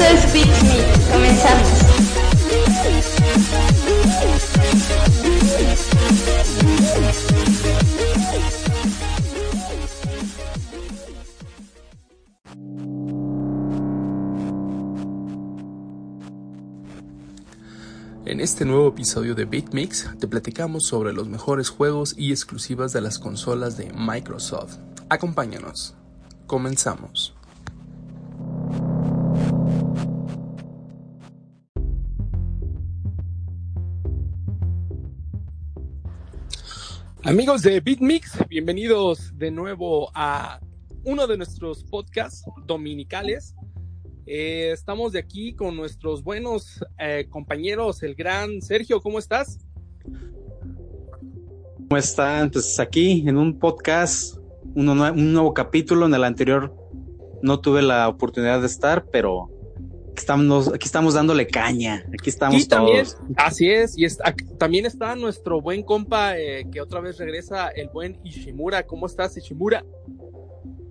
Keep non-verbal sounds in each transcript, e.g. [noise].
Esto es. Comenzamos. En este nuevo episodio de BitMix te platicamos sobre los mejores juegos y exclusivas de las consolas de Microsoft. Acompáñanos. Comenzamos. Amigos de BitMix, bienvenidos de nuevo a uno de nuestros podcasts dominicales. Eh, estamos de aquí con nuestros buenos eh, compañeros, el gran Sergio, ¿cómo estás? ¿Cómo están? Pues aquí en un podcast, un nuevo capítulo. En el anterior no tuve la oportunidad de estar, pero estamos, aquí estamos dándole caña. Aquí estamos y también, todos. así es, y también está nuestro buen compa eh, que otra vez regresa, el buen Ishimura. ¿Cómo estás, Ishimura?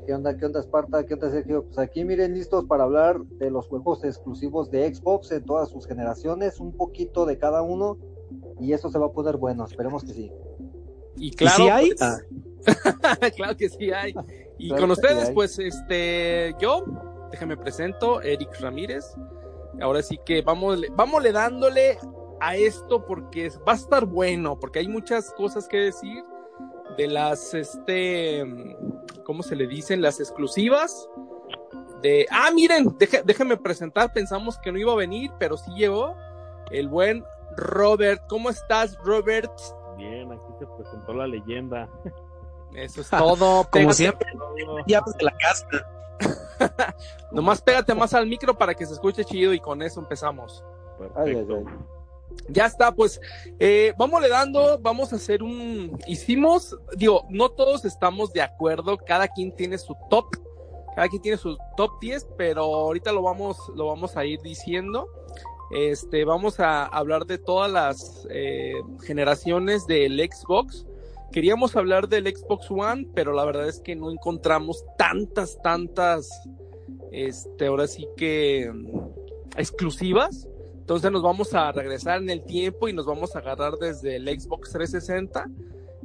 ¿Qué onda? ¿Qué onda, Esparta? ¿Qué onda, Sergio? Pues aquí miren, listos para hablar de los juegos exclusivos de Xbox en todas sus generaciones, un poquito de cada uno, y eso se va a poner bueno, esperemos que sí. Y claro, si hay? pues, Ah. [laughs] claro que sí hay. Y Claro con ustedes, hay. pues, este, yo, déjame presento, Eric Ramírez. Ahora sí que vamos, vamos le dándole a esto porque va a estar bueno, porque hay muchas cosas que decir de las, este, ¿cómo se le dicen? Las exclusivas. De, ah, miren, deje- déjenme presentar, pensamos que no iba a venir, pero sí llegó el buen Robert. ¿Cómo estás, Robert? Bien, aquí se presentó la leyenda. Eso es todo. [laughs] Como siempre, llaves de la casa. [laughs] Nomás pégate más al micro para que se escuche chido y con eso empezamos. Perfecto. Ya está, pues, eh, vamos le dando, vamos a hacer un, hicimos, digo, no todos estamos de acuerdo, cada quien tiene su top, cada quien tiene su top 10, pero ahorita lo vamos, lo vamos a ir diciendo. Este, vamos a hablar de todas las eh, generaciones del Xbox. Queríamos hablar del Xbox One, pero la verdad es que no encontramos tantas, tantas, este, ahora sí que mm, exclusivas. Entonces nos vamos a regresar en el tiempo y nos vamos a agarrar desde el Xbox 360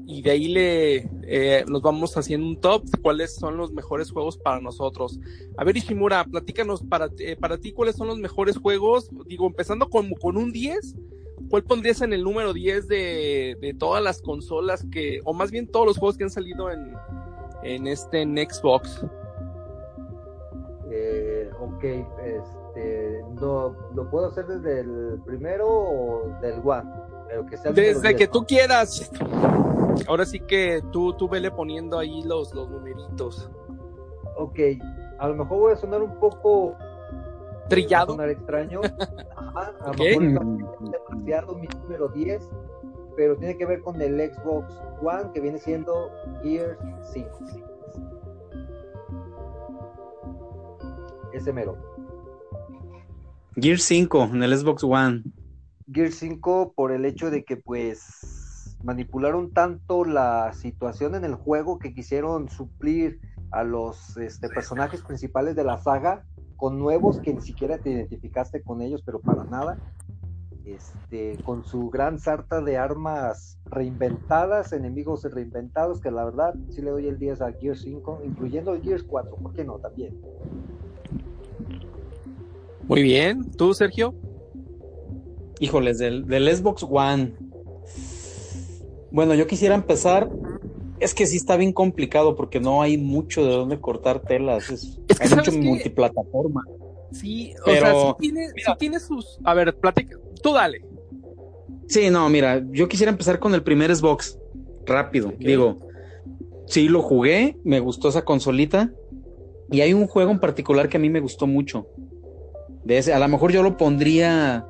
y de ahí le eh, nos vamos haciendo un top de cuáles son los mejores juegos para nosotros. A ver Ishimura, platícanos para, eh, para ti cuáles son los mejores juegos, digo, empezando con, con un 10, ¿cuál pondrías en el número 10 de, de todas las consolas que, o más bien todos los juegos que han salido en, en este en Xbox? Eh, ok, este, ¿lo, ¿lo puedo hacer desde el primero o del One? Pero que sea Desde 10, que ¿no? tú quieras. Ahora sí que tú, tú vele poniendo ahí los, los numeritos. Ok, a lo mejor voy a sonar un poco... Va a Trillado. sonar extraño. Ajá, a lo Ok. mejor está demasiado mi número 10, pero tiene que ver con el Xbox One que viene siendo Gears 5. Ese mero. Gear 5 en el Xbox One. Gears 5 por el hecho de que pues manipularon tanto la situación en el juego que quisieron suplir a los este, personajes principales de la saga con nuevos que ni siquiera te identificaste con ellos, pero para nada. Este, con su gran sarta de armas reinventadas, enemigos reinventados, que la verdad sí le doy el 10 a Gears 5, incluyendo el Gears 4, ¿por qué no? También. Muy bien. ¿Tú, Sergio? Híjoles, del, del Xbox One. Bueno, yo quisiera empezar. Es que sí está bien complicado porque no hay mucho de dónde cortar telas. Es, Es que hay mucho multiplataforma. Sí, o Pero, sea, sí tiene, sí tiene sus. A ver, platica. Tú dale. Sí, no, mira, yo quisiera empezar con el primer Xbox, rápido. Digo, sí lo jugué, me gustó esa consolita. Y hay un juego en particular que a mí me gustó mucho. De ese, a lo mejor yo lo pondría.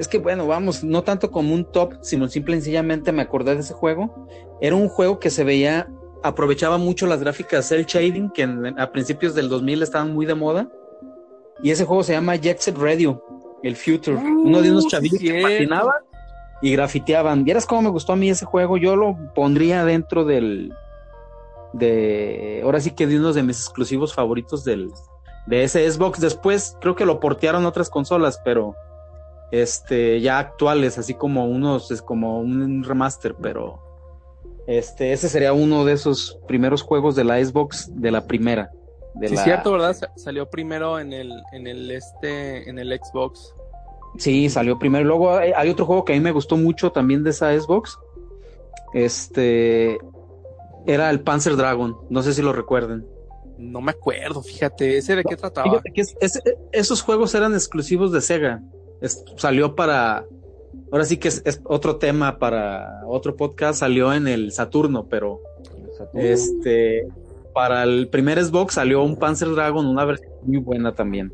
Es que bueno, vamos, no tanto como un top, sino simple y sencillamente me acordé de ese juego. Era un juego que se veía, aprovechaba mucho las gráficas cel shading, que en- a principios del 2000 estaban muy de moda. Y ese juego se llama Jet Set Radio, el Future. Uno de unos chavillos que patinaban y grafiteaban. ¿Vieras cómo me gustó a mí ese juego? Yo lo pondría dentro del. de. Ahora sí que de uno de mis exclusivos favoritos del. de ese Xbox. Después creo que lo portearon a otras consolas, pero. Este, ya actuales, así como unos, es como un remaster, pero. Este, ese sería uno de esos primeros juegos de la Xbox de la primera. De Sí, la- cierto, ¿verdad? Sa- Salió primero en el, en el este, en el Xbox. Sí, salió primero. Luego hay, hay otro juego que a mí me gustó mucho también de esa Xbox. Este era el Panzer Dragon. No sé si lo recuerden. No me acuerdo, fíjate, ese de qué trataba. Fíjate que es- es- esos juegos eran exclusivos de Sega. Es- salió para. Ahora sí que es, es otro tema para otro podcast. Salió en el Saturno, pero este para el primer Xbox salió un Panzer Dragon, una versión muy buena también.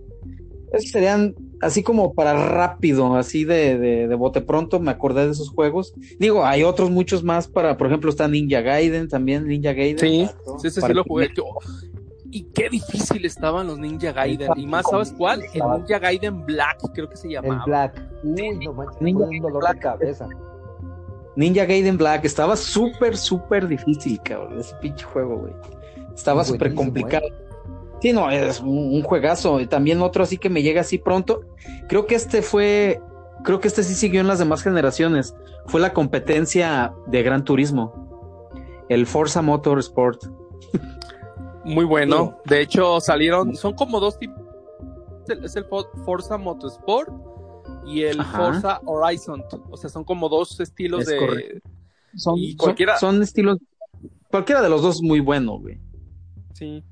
Esos serían así como para rápido, así de, de, de bote pronto, me acordé de esos juegos. Digo, hay otros muchos más para, por ejemplo, está Ninja Gaiden también, Ninja Gaiden. Sí, Para sí lo jugué. Yo- y qué difícil estaban los Ninja Gaiden. Y más, ¿sabes cuál? El Ninja Gaiden Black, creo que se El llamaba. Black. Uy, no manches, Ninja un dolor Black. de cabeza. Ninja Gaiden Black estaba súper, súper difícil, cabrón, ese pinche juego, güey. Estaba súper Buenísimo, complicado. Sí, no, es un, un juegazo. Y también otro así que me llega así pronto. Creo que este fue, creo que este sí siguió en las demás generaciones. Fue la competencia de Gran Turismo. El Forza Motorsport. [laughs] Muy bueno. De hecho, salieron, son como dos tipos. Es el Fo- Forza Motorsport y el Ajá. Forza Horizon. O sea, son como dos estilos Es de. correcto. Son, Y cualquiera- son estilos. Cualquiera de los dos es muy bueno, güey. Sí.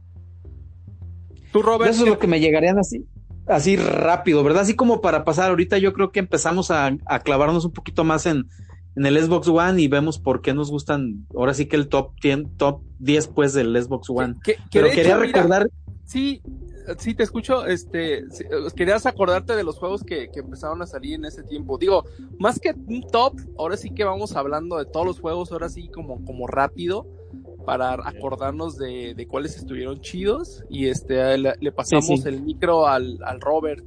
Tú, Robert, Eso es lo que me llegarían así, así rápido, ¿verdad? Así como para pasar ahorita, yo creo que empezamos a, a clavarnos un poquito más en, en el Xbox One y vemos por qué nos gustan, ahora sí que el top 10, top 10 pues del Xbox One. que, que Pero quería hecho, mira, recordar, Sí, sí, te escucho. Este, sí, querías acordarte de los juegos que, que empezaron a salir en ese tiempo. Digo, más que un top, ahora sí que vamos hablando de todos los juegos, ahora sí como, como rápido, para acordarnos de, de cuáles estuvieron chidos. Y este, le, le pasamos Sí, sí. el micro al, al Robert.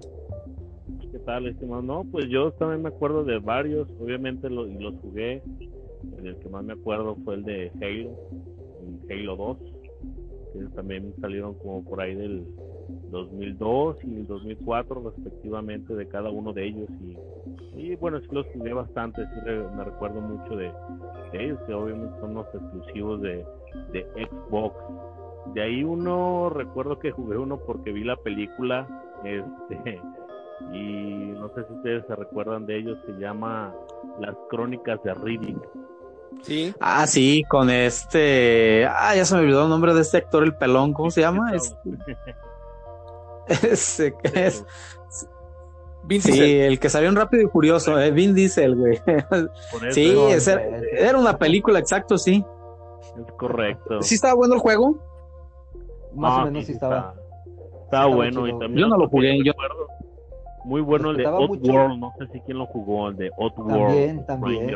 ¿Qué tal, estimado? No, pues yo también me acuerdo de varios, obviamente lo- y los jugué. El que más me acuerdo fue el de Halo, el Halo 2, que también salieron como por ahí del 2002 y el 2004 respectivamente de cada uno de ellos. Y, y bueno, sí los jugué bastante, sí me recuerdo mucho de, de ellos, que obviamente son los exclusivos de Xbox. De ahí uno, recuerdo que jugué uno porque vi la película, [laughs] este, y no sé si ustedes se recuerdan de ellos, se llama Las Crónicas de Riddick. Sí. ah, sí, con este, ah, ya se me olvidó el nombre de este actor, el pelón, ¿cómo se llama? Este, [laughs] ese que es, Vin sí, Diesel. el que salió en Rápido y Furioso, eh, Vin Diesel, güey. [laughs] Sí, ese- inventes. era una película, exacto, sí. es correcto. ¿Sí estaba bueno el juego? Más o menos sí estaba. Estaba, estaba bueno chido. y también Yo no lo jugué, yo- recuerdo, Muy bueno el de. Oddworld, no sé si quién lo jugó, el de Oddworld. También, también.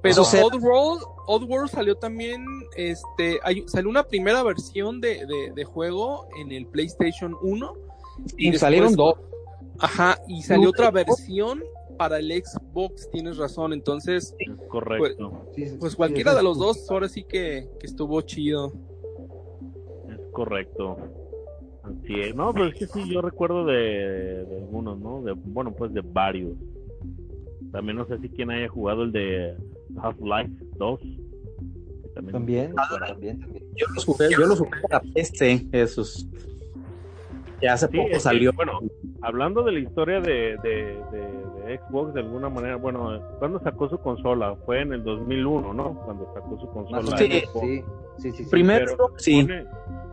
Pero O sea- Oddworld, Oddworld salió también, este, hay- salió una primera versión de, de, de juego en el PlayStation 1. Y después- salieron dos. Ajá, y salió otra versión para el Xbox, tienes razón. Entonces, Es correcto, Sí, sí, pues cualquiera sí, de los dos, ahora sí que, que estuvo chido. es correcto. Es. No, pero es que sí, yo recuerdo de, de algunos, ¿no? De, bueno, pues de varios. También no sé si quién haya jugado el de Half-Life 2. que También, También, también, también. Yo los jugué, yo los jugué para PC, esos. Que hace Sí, poco que, salió. bueno, hablando de la historia de, de, de- de Xbox, de alguna manera, bueno, ¿cuándo sacó su consola? Fue en el 2001, ¿no? Cuando sacó su consola. Sí. sí, sí. Primero, sí.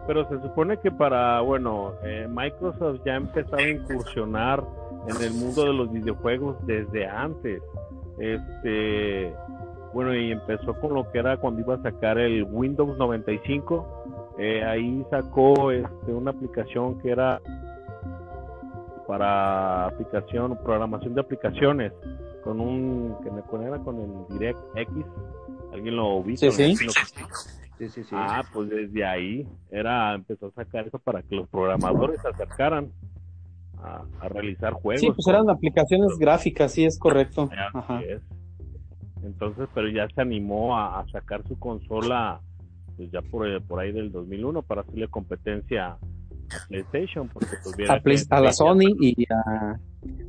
Pero se supone que para, bueno, eh, Microsoft ya empezaba a incursionar en el mundo de los videojuegos desde antes. Este, Bueno, y empezó con lo que era cuando iba a sacar el Windows 95. Eh, ahí sacó este, una aplicación que era para aplicación, programación de aplicaciones, con un, que me era con el DirectX. ¿Alguien lo ubica? Sí, sí. Sí, sí, sí. Ah, pues desde ahí era empezó a sacar eso para que los programadores se acercaran a, a realizar juegos. Sí, pues eran aplicaciones gráficas, sí, es correcto. Así Ajá. es. Entonces, pero ya se animó a, a sacar su consola pues ya por, por ahí del 2001 para hacerle competencia a PlayStation porque pues, A, Play- a la Sony y a...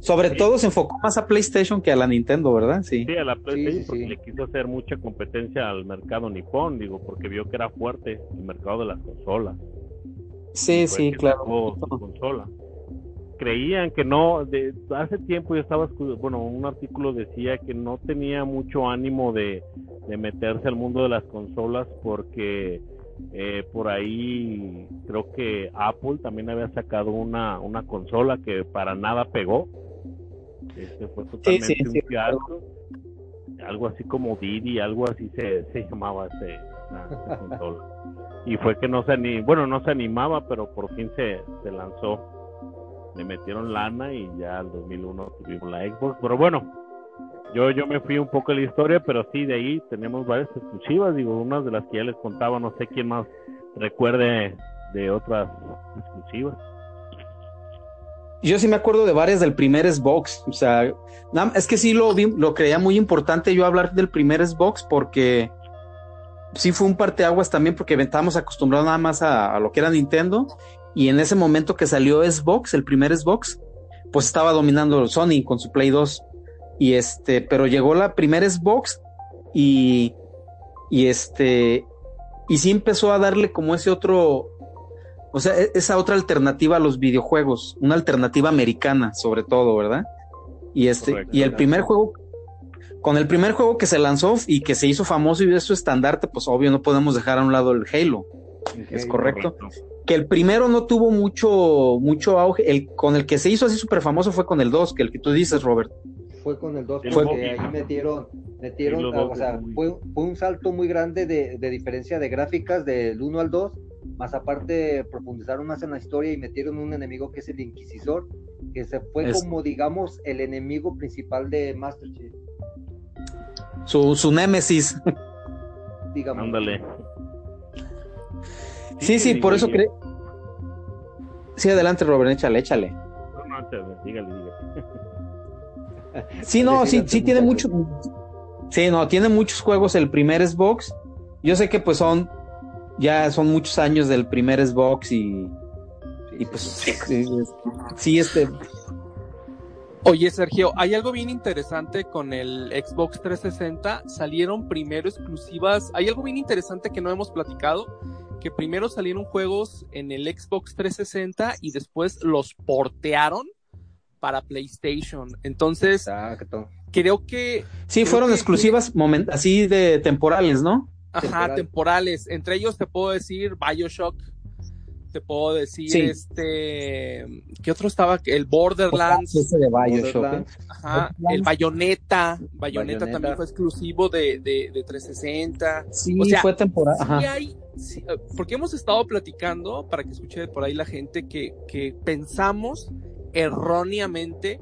Sobre Sí. todo se enfocó más a PlayStation que a la Nintendo, ¿verdad? Sí. Sí, a la PlayStation sí, porque sí. le quiso hacer mucha competencia al mercado nipón, digo, porque vio que era fuerte el mercado de las consolas. Sí, sí, claro. consola. Creían que no, de, hace tiempo yo estaba, bueno, un artículo decía que no tenía mucho ánimo de, de meterse al mundo de las consolas porque eh, por ahí creo que Apple también había sacado una, una consola que para nada pegó. Este fue totalmente sí, un sí, fiasco. Algo así como Didi, algo así se, se llamaba ese, esa- [laughs] consola y fue que no se ani bueno no se animaba pero por fin se, se lanzó le metieron lana y ya al 2001 tuvimos la Xbox pero bueno yo yo me fui un poco de la historia pero sí de ahí tenemos varias exclusivas digo unas de las que ya les contaba no sé quién más recuerde de otras exclusivas Yo sí me acuerdo de varias del primer Xbox. O sea, es que sí lo lo creía muy importante yo hablar del primer Xbox porque sí fue un parteaguas también porque estábamos acostumbrados nada más a, a lo que era Nintendo y en ese momento que salió Xbox, el primer Xbox, pues estaba dominando Sony con su Play 2 y este, pero llegó la primera Xbox y y este y sí empezó a darle como ese otro o sea, e- esa otra alternativa a los videojuegos, una alternativa americana, sobre todo, ¿verdad? Y este, Correcto. y el primer juego, con el primer juego que se lanzó y que se hizo famoso y es su estandarte, pues obvio no podemos dejar a un lado el Halo, es correcto. Que el primero no tuvo mucho, mucho auge, el con el que se hizo así súper famoso fue con el 2, que el que tú dices, Robert. Fue con el 2 El porque Bobby. ahí metieron, metieron, ah, o sea, fue, fue un salto muy grande de, de diferencia de gráficas del 1 al 2, más aparte profundizaron más en la historia y metieron un enemigo que es el Inquisidor, que se fue Es- como digamos el enemigo principal de Master Chief, Su, su némesis. digamos. ándale Sí, sí, por eso creo creo. Sí, adelante, Robert, échale, échale. no, no, antes, dígale, dígale. Sí, no, sí, sí tiene mucho. Sí, no, tiene muchos juegos el primer Xbox. Yo sé que pues son, ya son muchos años del primer Xbox y, y pues sí, es- sí, este, Oye, Sergio, hay algo bien interesante con el Xbox 360. Salieron primero exclusivas. Hay algo bien interesante que no hemos platicado. Que primero salieron juegos en el Xbox 360 y después los portearon para PlayStation. Entonces, Exacto. creo que, sí Creo fueron que- exclusivas así de temporales, ¿no? ajá, Temporal. temporales. Entre ellos te puedo decir Bioshock. Te puedo decir Sí. este. ¿Qué otro estaba? El Borderlands. Ese de Bioshock. ¿eh? Borderlands. Ajá, el Bayonetta, Bayonetta Bayonetta. también fue exclusivo de, de, de 360. Sí, O sea, fue temporal. Sí Ajá. hay, sí, eh, porque hemos estado platicando, para que escuche por ahí la gente, que, que pensamos erróneamente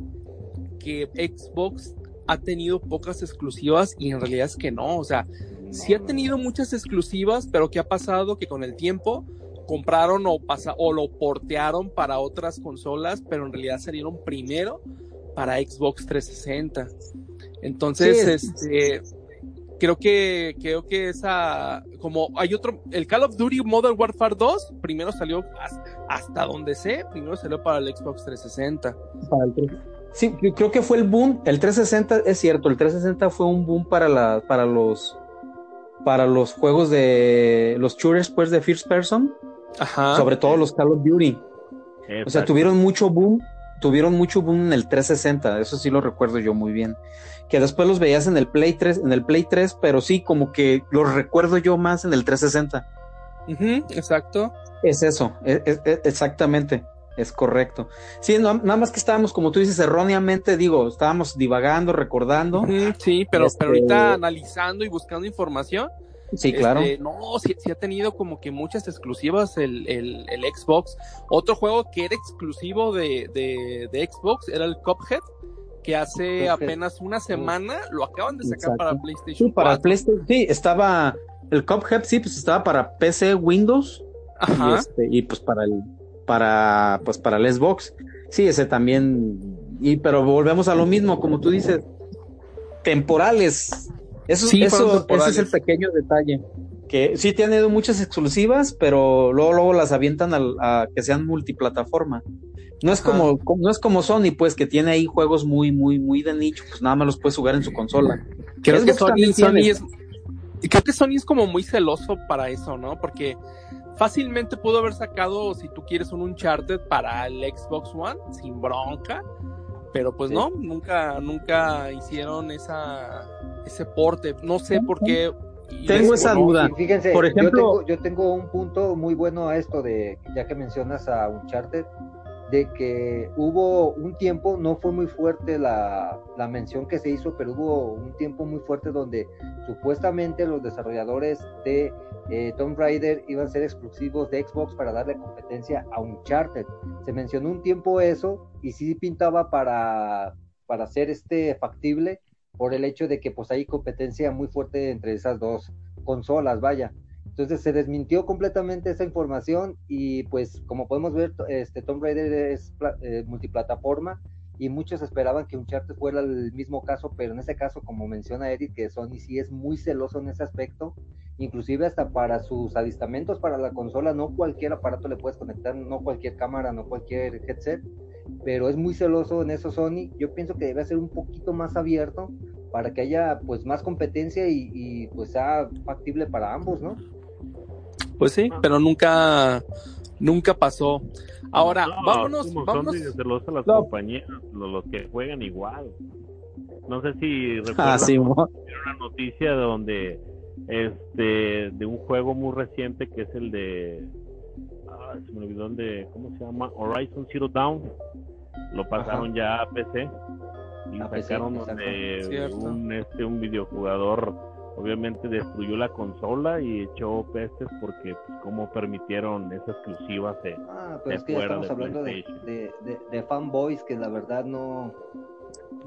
que Xbox ha tenido pocas exclusivas y en realidad es que no, o sea, sí ha tenido muchas exclusivas, pero ¿qué ha pasado? Que con el tiempo compraron o, pasa, o lo portearon para otras consolas, pero en realidad salieron primero para Xbox 360. Entonces, Sí, este, creo que, creo que esa, como hay otro, el Call of Duty Modern Warfare 2, primero salió, hasta, hasta donde sé, primero salió para el Xbox 360. Para el tres- Sí, yo creo que fue el boom. El 360 es cierto, el 360 fue un boom para la, para los, para los juegos de los shooters, pues de first person, Ajá. sobre todo los Call of Duty. O sea, tuvieron mucho boom, tuvieron mucho boom en el 360, eso sí lo recuerdo yo muy bien. Que después los veías en el Play 3, en el Play 3, pero sí como que los recuerdo yo más en el 360. Ujú, exacto. Es eso, es- es- es- exactamente. Es correcto. Sí, no, nada más que estábamos, como tú dices, erróneamente, digo, estábamos divagando, recordando. Sí, pero, Este- pero ahorita analizando y buscando información, Sí, claro. Este, no, sí, sí ha tenido como que muchas exclusivas el, el, el Xbox. Otro juego que era exclusivo de, de, de Xbox era el Cuphead, que hace Cuphead. apenas una semana lo acaban de sacar Exacto. para Sí, PlayStation para 4. PlayStation, sí, estaba el Cuphead, sí, pues estaba para PC, Windows y, Ajá. este, y pues para el, para, pues para el Xbox. Sí, ese también, y pero volvemos a lo mismo, como tú dices, temporales. Eso, Sí, eso, ese es el pequeño detalle. Que sí tiene muchas exclusivas, pero luego, luego las avientan al- a, que sean multiplataforma. No es Ajá. como, no es como Sony, pues, que tiene ahí juegos muy, muy, muy de nicho, pues nada más los puedes jugar en su consola. Creo que Sony, es, creo que Sony es como muy celoso para eso, ¿no? Porque fácilmente pudo haber sacado, si tú quieres, un Uncharted para el Xbox One sin bronca, pero pues Sí. no, nunca, nunca hicieron esa, ese porte. No sé por qué. Tengo esa no, duda. Y fíjense, Por yo ejemplo- tengo, yo tengo un punto muy bueno a esto de, ya que mencionas a Uncharted, de que hubo un tiempo, no fue muy fuerte la, la mención que se hizo, pero hubo un tiempo muy fuerte donde supuestamente los desarrolladores de eh, Tomb Raider iban a ser exclusivos de Xbox para darle competencia a Uncharted. Se mencionó un tiempo eso y sí pintaba para, para ser este factible por el hecho de que pues hay competencia muy fuerte entre esas dos consolas, vaya. Entonces se desmintió completamente esa información y pues como podemos ver, este Tomb Raider es eh, multiplataforma y muchos esperaban que Uncharted fuera el mismo caso, pero en ese caso, como menciona Eric, que Sony sí es muy celoso en ese aspecto, inclusive hasta para sus avistamientos para la consola, no cualquier aparato le puedes conectar, no cualquier cámara, no cualquier headset, pero es muy celoso en eso Sony. Yo pienso que debe ser un poquito más abierto para que haya pues más competencia y, y, pues sea factible para ambos, ¿no? Pues sí, pero nunca, nunca pasó. Ahora, No, vámonos, vámonos. Son celosos las No. compañías, los, los que juegan igual. No sé si recuerdan Ah, sí, mo- una noticia donde este de un juego muy reciente que es el de ah, se me olvidó de cómo se llama Horizon Zero Dawn lo pasaron ya a PC y A PC, sacaron exacto. donde un este un videojugador obviamente destruyó la consola y echó pestes porque pues cómo permitieron esas exclusivas de Ah, pero es que ya estamos de hablando de, de, de- de fanboys que la verdad no...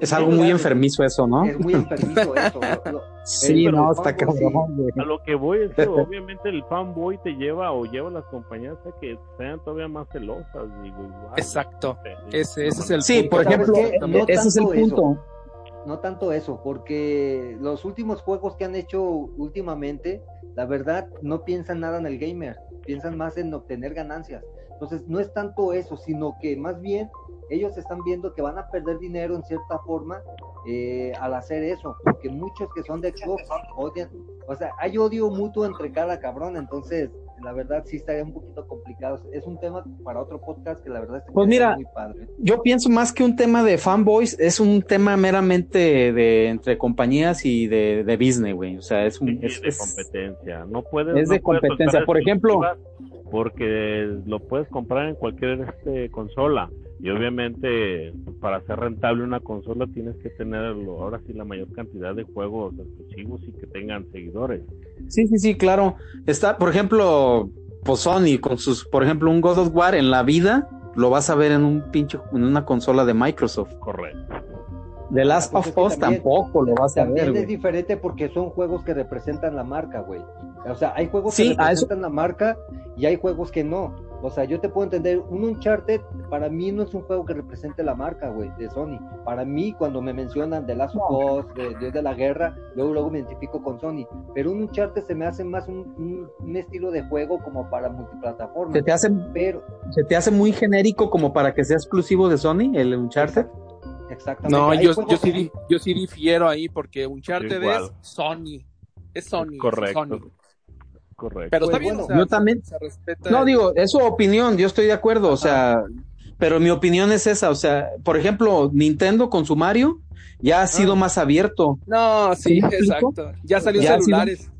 es algo muy enfermizo eso, ¿no? Es muy enfermizo [laughs] eso. lo- lo- Sí, pero no, está cabrón, güey. A lo que voy es que [laughs] obviamente el fanboy te lleva o lleva a las compañías a que sean todavía más celosas, digo, igual. Exacto. Sí. Ese, ese es el Sí, punto. por ¿Sabes ejemplo? No ese es el eso. No tanto eso, porque los últimos juegos que han hecho últimamente, la verdad, no piensan nada en el gamer, piensan más en obtener ganancias. Entonces, no es tanto eso, sino que más bien ellos están viendo que van a perder dinero en cierta forma eh, al hacer eso, porque muchos que son de Xbox odian, o sea, hay odio mutuo entre cada cabrón, entonces, la verdad, sí estaría un poquito complicado. Es un tema para otro podcast que la verdad está Pues mira, muy padre. Yo pienso más que un tema de fanboys, es un tema meramente de entre compañías y de, de business, güey. O sea, es un Sí, es, de es- competencia. No puedes, es de puedes competencia. Por ejemplo- exclusivas porque lo puedes comprar en cualquier este, consola. Y obviamente, para ser rentable una consola, tienes que tener ahora sí la mayor cantidad de juegos exclusivos y que tengan seguidores. Sí, sí, sí, claro. Está, por ejemplo, pues Sony con sus, por ejemplo, un God of War en la vida lo vas a ver en un pinche en una consola de Microsoft. Correcto. The Last Pues of Us también- tampoco lo vas a También ver, es güey. diferente porque son juegos que representan la marca, güey. O sea, hay juegos Sí, que eso- representan la marca y hay juegos que no. O sea, yo te puedo entender, un Uncharted para mí no es un juego que represente la marca, güey, de Sony. Para mí, cuando me mencionan de Last of Us, de Dios de la Guerra, luego luego me identifico con Sony. Pero un Uncharted se me hace más un, un- un estilo de juego como para multiplataforma. Se te hace Pero, se te hace muy genérico como para que sea exclusivo de Sony el Uncharted. exactamente. No, yo, yo, sí, yo sí difiero ahí porque Uncharted es Sony. Es Sony. es Correcto. Sony. Correcto. Pero está Pues bien, bueno, o sea, yo también- se respeta. No, el- digo, es su opinión, yo estoy de acuerdo, o sea, pero mi opinión es esa, o sea, por ejemplo, Nintendo con su Mario ya ha sido más abierto, No, sí, exacto. Ya salió en Ya ha sido- celulares.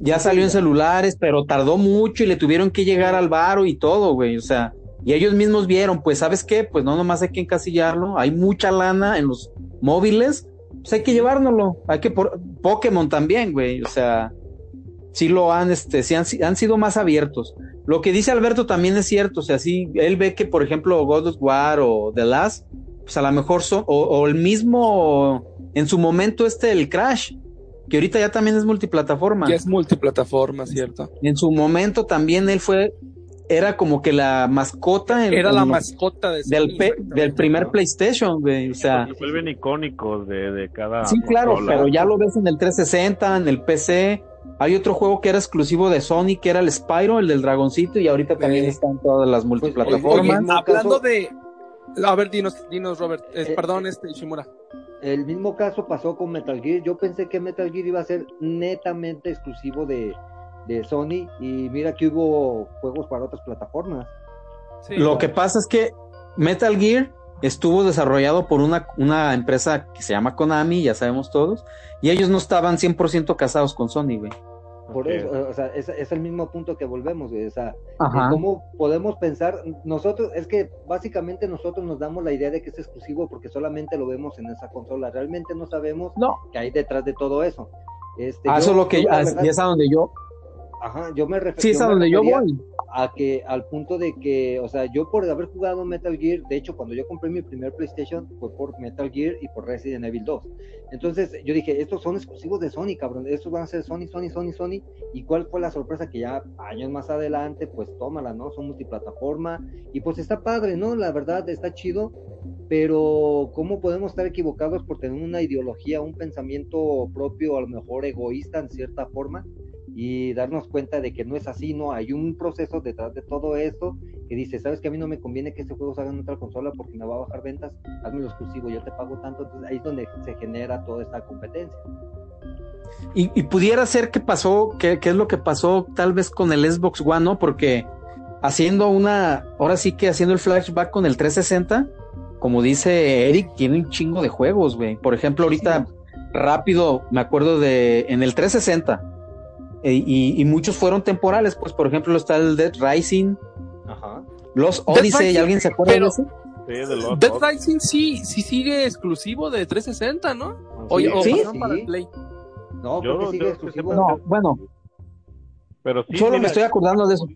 ya salió en celulares, pero tardó mucho y le tuvieron que llegar al varo y todo, güey, o sea, Y ellos mismos vieron, pues, ¿sabes qué? Pues no nomás hay que encasillarlo, hay mucha lana en los móviles, pues hay que llevárnoslo. Hay que por Pokémon también, güey. O sea, sí lo han, este, sí han, han sido más abiertos. Lo que dice Alberto también es cierto. O sea, sí, él ve que, por ejemplo, God of War o The Last, pues a lo mejor son, o, o el mismo, en su momento este, el Crash, que ahorita ya también es multiplataforma. Ya es multiplataforma, ¿cierto? En su momento también él fue, era como que la mascota. en- Era la mascota de del, pe- del primer ¿no? PlayStation, güey. O sea, Se vuelven icónicos de, de cada. sí, claro, pero ya lo ves en el 360, en el PC. Hay otro juego que era exclusivo de Sony, que era el Spyro, el del dragoncito, y ahorita también Sí. está en todas las Oye, multiplataformas. mismo hablando caso- de. A ver, dinos, dinos, Robert. Eh, Eh, perdón, este, Shimura. El mismo caso pasó con Metal Gear. Yo pensé que Metal Gear iba a ser netamente exclusivo de, de Sony y mira que hubo juegos para otras plataformas. Sí. Lo que pasa es que Metal Gear estuvo desarrollado por una, una empresa que se llama Konami, ya sabemos todos, y ellos no estaban 100% casados con Sony, güey. Por eso, o sea, es, es el mismo punto que volvemos, güey, o sea, cómo podemos pensar, nosotros, es que básicamente nosotros nos damos la idea de que es exclusivo porque solamente lo vemos en esa consola, realmente no sabemos No, qué hay detrás de todo eso. Este, a yo- eso es lo que, yo, a- verdad, y es a donde yo, ajá, yo me refiero. sí, es a donde yo voy. A que al punto de que, o sea, yo por haber jugado Metal Gear, de hecho, cuando yo compré mi primer PlayStation fue por Metal Gear y por Resident Evil 2. Entonces, yo dije, estos son exclusivos de Sony, cabrón, estos van a ser Sony, Sony, Sony, Sony. ¿Y cuál fue la sorpresa que ya años más adelante, pues tómala, ¿no? Son multiplataforma y pues está padre, ¿no? La verdad está chido, pero ¿cómo podemos estar equivocados por tener una ideología, un pensamiento propio, a lo mejor egoísta en cierta forma? Y darnos cuenta de que no es así, no hay un proceso detrás de todo esto que dice, sabes que a mí no me conviene que este juego salga en otra consola porque me va a bajar ventas, hazme lo exclusivo, yo te pago tanto, entonces ahí es donde se genera toda esta competencia. Y, y pudiera ser que pasó, que, que es lo que pasó tal vez con el Xbox One, ¿no? Porque haciendo una, ahora sí que haciendo el flashback con el 360, como dice Eric, tiene un chingo de juegos, güey. Por ejemplo, ahorita rápido, me acuerdo de en el 360, eh, y, y muchos fueron temporales, pues por ejemplo está el Dead Rising, Ajá. los Odyssey, Rising, ¿alguien se acuerda pero- de ese? Sí, de los Dead. Rising sí, sí sigue exclusivo de 360, ¿no? Oye, Sí, o sí, sí. para Play. No, Yo- creo que sigue yo- exclusivo. No, bueno, Pero sí, solo me mira, estoy acordando de eso.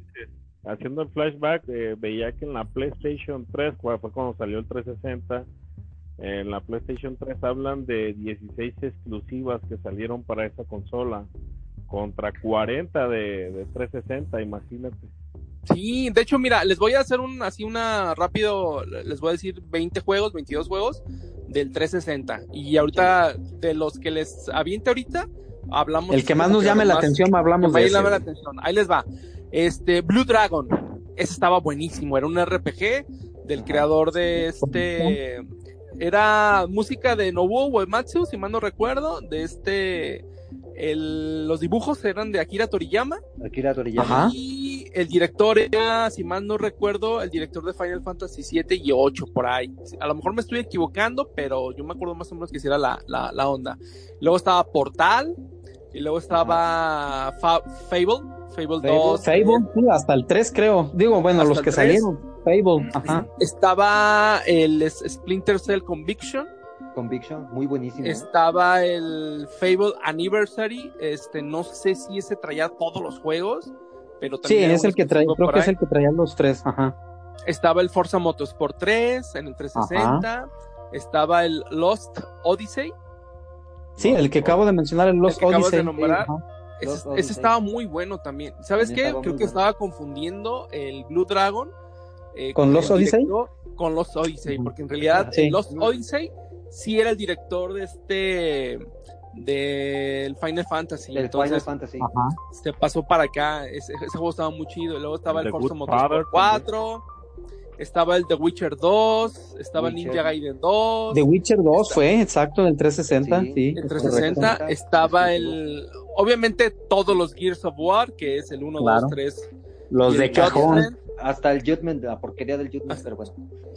Haciendo el flashback, eh, veía que en la PlayStation 3, cuando fue cuando salió el 360, en la PlayStation 3 hablan de 16 exclusivas que salieron para esa consola contra 40 de, de 360, imagínate. Sí, de hecho, mira, les voy a hacer un así una rápido, les voy a decir 20 juegos, 22 juegos del 360. Y ahorita, de los que les aviente ahorita, hablamos. El que más nos llame la más- atención, hablamos más de llame la ese. atención. Ahí les va. Este, Blue Dragon. Ese estaba buenísimo. Era un RPG del creador de este. Era música de Nobuo Uematsu, si mal no recuerdo. De este. El, los dibujos eran de Akira Toriyama. Akira Toriyama. Ajá. Y el director era, si mal no recuerdo, el director de Final Fantasy 7 y 8 por ahí. A lo mejor me estoy equivocando, pero yo me acuerdo más o menos que sí era la, la, la onda. Luego estaba Portal, y luego estaba Fa- Fable, Fable, 2. Fable, sí, hasta el 3 creo. Digo, bueno, Hasta los que 3. salieron. Fable, ajá. Estaba el Splinter Cell Conviction, Conviction, muy buenísimo. ¿eh? estaba el Fable Anniversary, este, no sé si ese traía todos los juegos, pero Sí, también era es el que trae, creo que es el que traía los tres, ajá. Estaba el Forza Motorsport 3 en el 360. Estaba el Lost Odyssey. Sí, el que acabo de mencionar, el Lost que acabas Odyssey. de nombrar. Ajá. Ese, ese estaba muy bueno también. ¿Sabes También qué? Creo que bueno. estaba confundiendo el Blue Dragon eh, ¿Con Lost el Odyssey? director- Con Lost Odyssey, porque en realidad Sí. el Lost Odyssey sí era el director de este del Final Fantasy. El Final Fantasy. Ajá. se pasó para acá. Ese, ese juego estaba muy chido. Y luego estaba El el Forza Motorsport Father 4. Estaba el The Witcher 2. Estaba el Witcher. Ninja Gaiden 2. The Witcher 2 Está- fue, exacto, en el 360, Sí, sí. En es 360 correcto. estaba el. Obviamente todos los Gears of War, que es el 1, Claro. 2, 3. correcto. Los de el cajón. Hasta el Judgment, la porquería del Judgment, pero bueno.